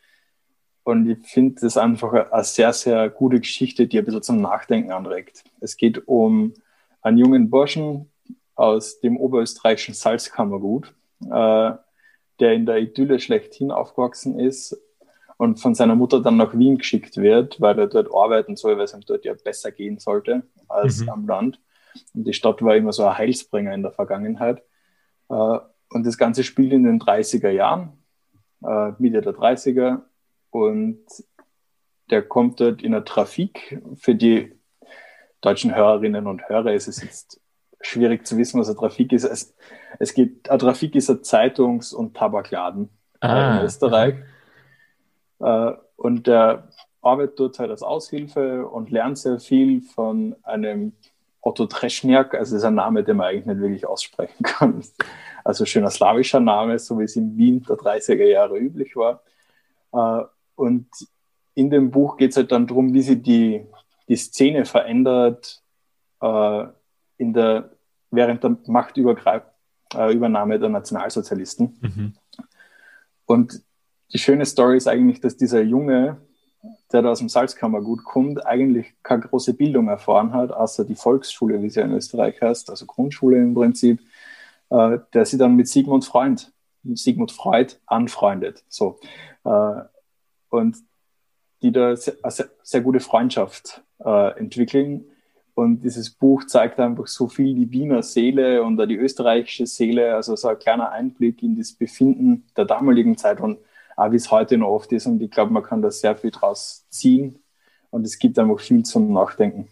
B: Und ich finde das einfach eine sehr, sehr gute Geschichte, die ein bisschen zum Nachdenken anregt. Es geht um einen jungen Burschen aus dem oberösterreichischen Salzkammergut, äh, der in der Idylle schlechthin aufgewachsen ist und von seiner Mutter dann nach Wien geschickt wird, weil er dort arbeiten soll, weil es ihm dort ja besser gehen sollte als mhm. am Land. Und die Stadt war immer so ein Heilsbringer in der Vergangenheit. Äh, und das Ganze spielt in den 30er Jahren, äh, Mitte der 30er. Und der kommt dort in der Trafik. Für die deutschen Hörerinnen und Hörer ist es jetzt schwierig zu wissen, was eine Trafik ist. Es, es gibt, eine Trafik ist ein Zeitungs- und Tabakladen äh, ah, in Österreich. Äh, und der arbeitet dort halt als Aushilfe und lernt sehr viel von einem Otto Treschniak, also ist ein Name, den man eigentlich nicht wirklich aussprechen kann. Also schöner slawischer Name, so wie es in Wien der 30er Jahre üblich war. Äh, und in dem Buch geht es halt dann darum, wie sich die, die Szene verändert äh, in der, während der Machtübernahme der Nationalsozialisten. Mhm. Und die schöne Story ist eigentlich, dass dieser Junge der da aus dem Salzkammergut kommt, eigentlich keine große Bildung erfahren hat, außer die Volksschule, wie sie in Österreich heißt, also Grundschule im Prinzip, äh, der sich dann mit Sigmund Freund, Sigmund Freud anfreundet. So. Äh, und die da sehr, sehr, sehr gute Freundschaft äh, entwickeln. Und dieses Buch zeigt einfach so viel die Wiener Seele und die österreichische Seele, also so ein kleiner Einblick in das Befinden der damaligen Zeit und auch wie es heute noch oft ist. Und ich glaube, man kann da sehr viel draus ziehen. Und es gibt einfach viel zum Nachdenken.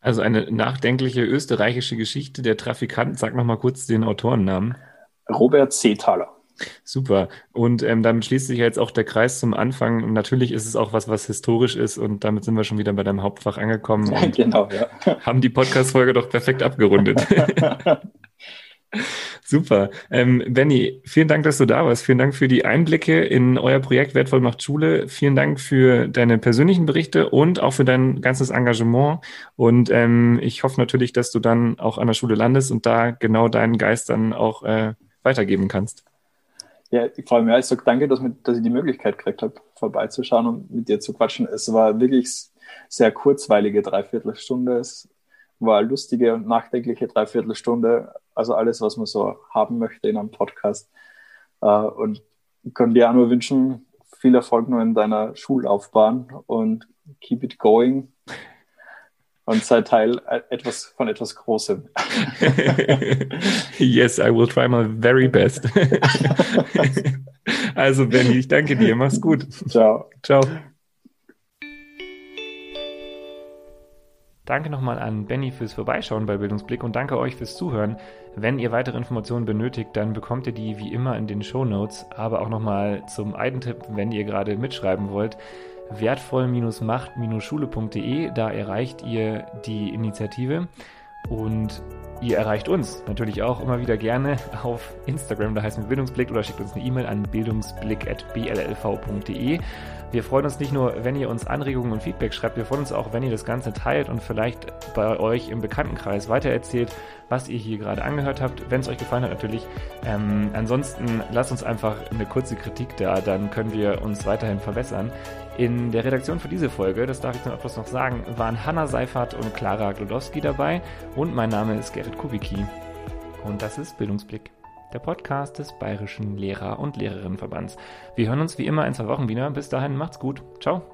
A: Also eine nachdenkliche österreichische Geschichte. Der Trafikant, sag noch mal kurz den Autorennamen.
B: Robert Seethaler.
A: Super. Und ähm, damit schließt sich jetzt auch der Kreis zum Anfang. Und natürlich ist es auch was, was historisch ist. Und damit sind wir schon wieder bei deinem Hauptfach angekommen. Ja, genau, ja. Haben die Podcast-Folge doch perfekt abgerundet. Super. Ähm, Benny, vielen Dank, dass du da warst. Vielen Dank für die Einblicke in euer Projekt Wertvoll macht Schule. Vielen Dank für deine persönlichen Berichte und auch für dein ganzes Engagement. Und ähm, ich hoffe natürlich, dass du dann auch an der Schule landest und da genau deinen Geist dann auch äh, weitergeben kannst.
B: Ja, ich freue mich. Ich sage danke, dass, dass ich die Möglichkeit gekriegt habe, vorbeizuschauen und mit dir zu quatschen. Es war wirklich sehr kurzweilige Dreiviertelstunde. Es war lustige und nachdenkliche Dreiviertelstunde. Also alles, was man so haben möchte in einem Podcast. Äh, und ich kann dir auch nur wünschen, viel Erfolg nur in deiner Schullaufbahn und keep it going. Und sei Teil etwas von etwas Großem.
A: yes, I will try my very best. also, Benny, ich danke dir. Mach's gut.
B: Ciao.
A: Ciao. Danke nochmal an Benny fürs Vorbeischauen bei Bildungsblick und danke euch fürs Zuhören. Wenn ihr weitere Informationen benötigt, dann bekommt ihr die wie immer in den Show Notes, aber auch nochmal zum Eidentipp, wenn ihr gerade mitschreiben wollt wertvoll-macht-schule.de. Da erreicht ihr die Initiative und ihr erreicht uns natürlich auch immer wieder gerne auf Instagram, da heißt wir Bildungsblick oder schickt uns eine E-Mail an bildungsblick.bllv.de. Wir freuen uns nicht nur, wenn ihr uns Anregungen und Feedback schreibt, wir freuen uns auch, wenn ihr das Ganze teilt und vielleicht bei euch im Bekanntenkreis weitererzählt, was ihr hier gerade angehört habt, wenn es euch gefallen hat natürlich. Ähm, ansonsten lasst uns einfach eine kurze Kritik da, dann können wir uns weiterhin verbessern. In der Redaktion für diese Folge, das darf ich zum Abschluss noch sagen, waren Hanna Seifert und Klara Glodowski dabei und mein Name ist Gerrit Kubicki. Und das ist Bildungsblick der Podcast des Bayerischen Lehrer- und Lehrerinnenverbands. Wir hören uns wie immer in zwei Wochen wieder. Bis dahin, macht's gut. Ciao.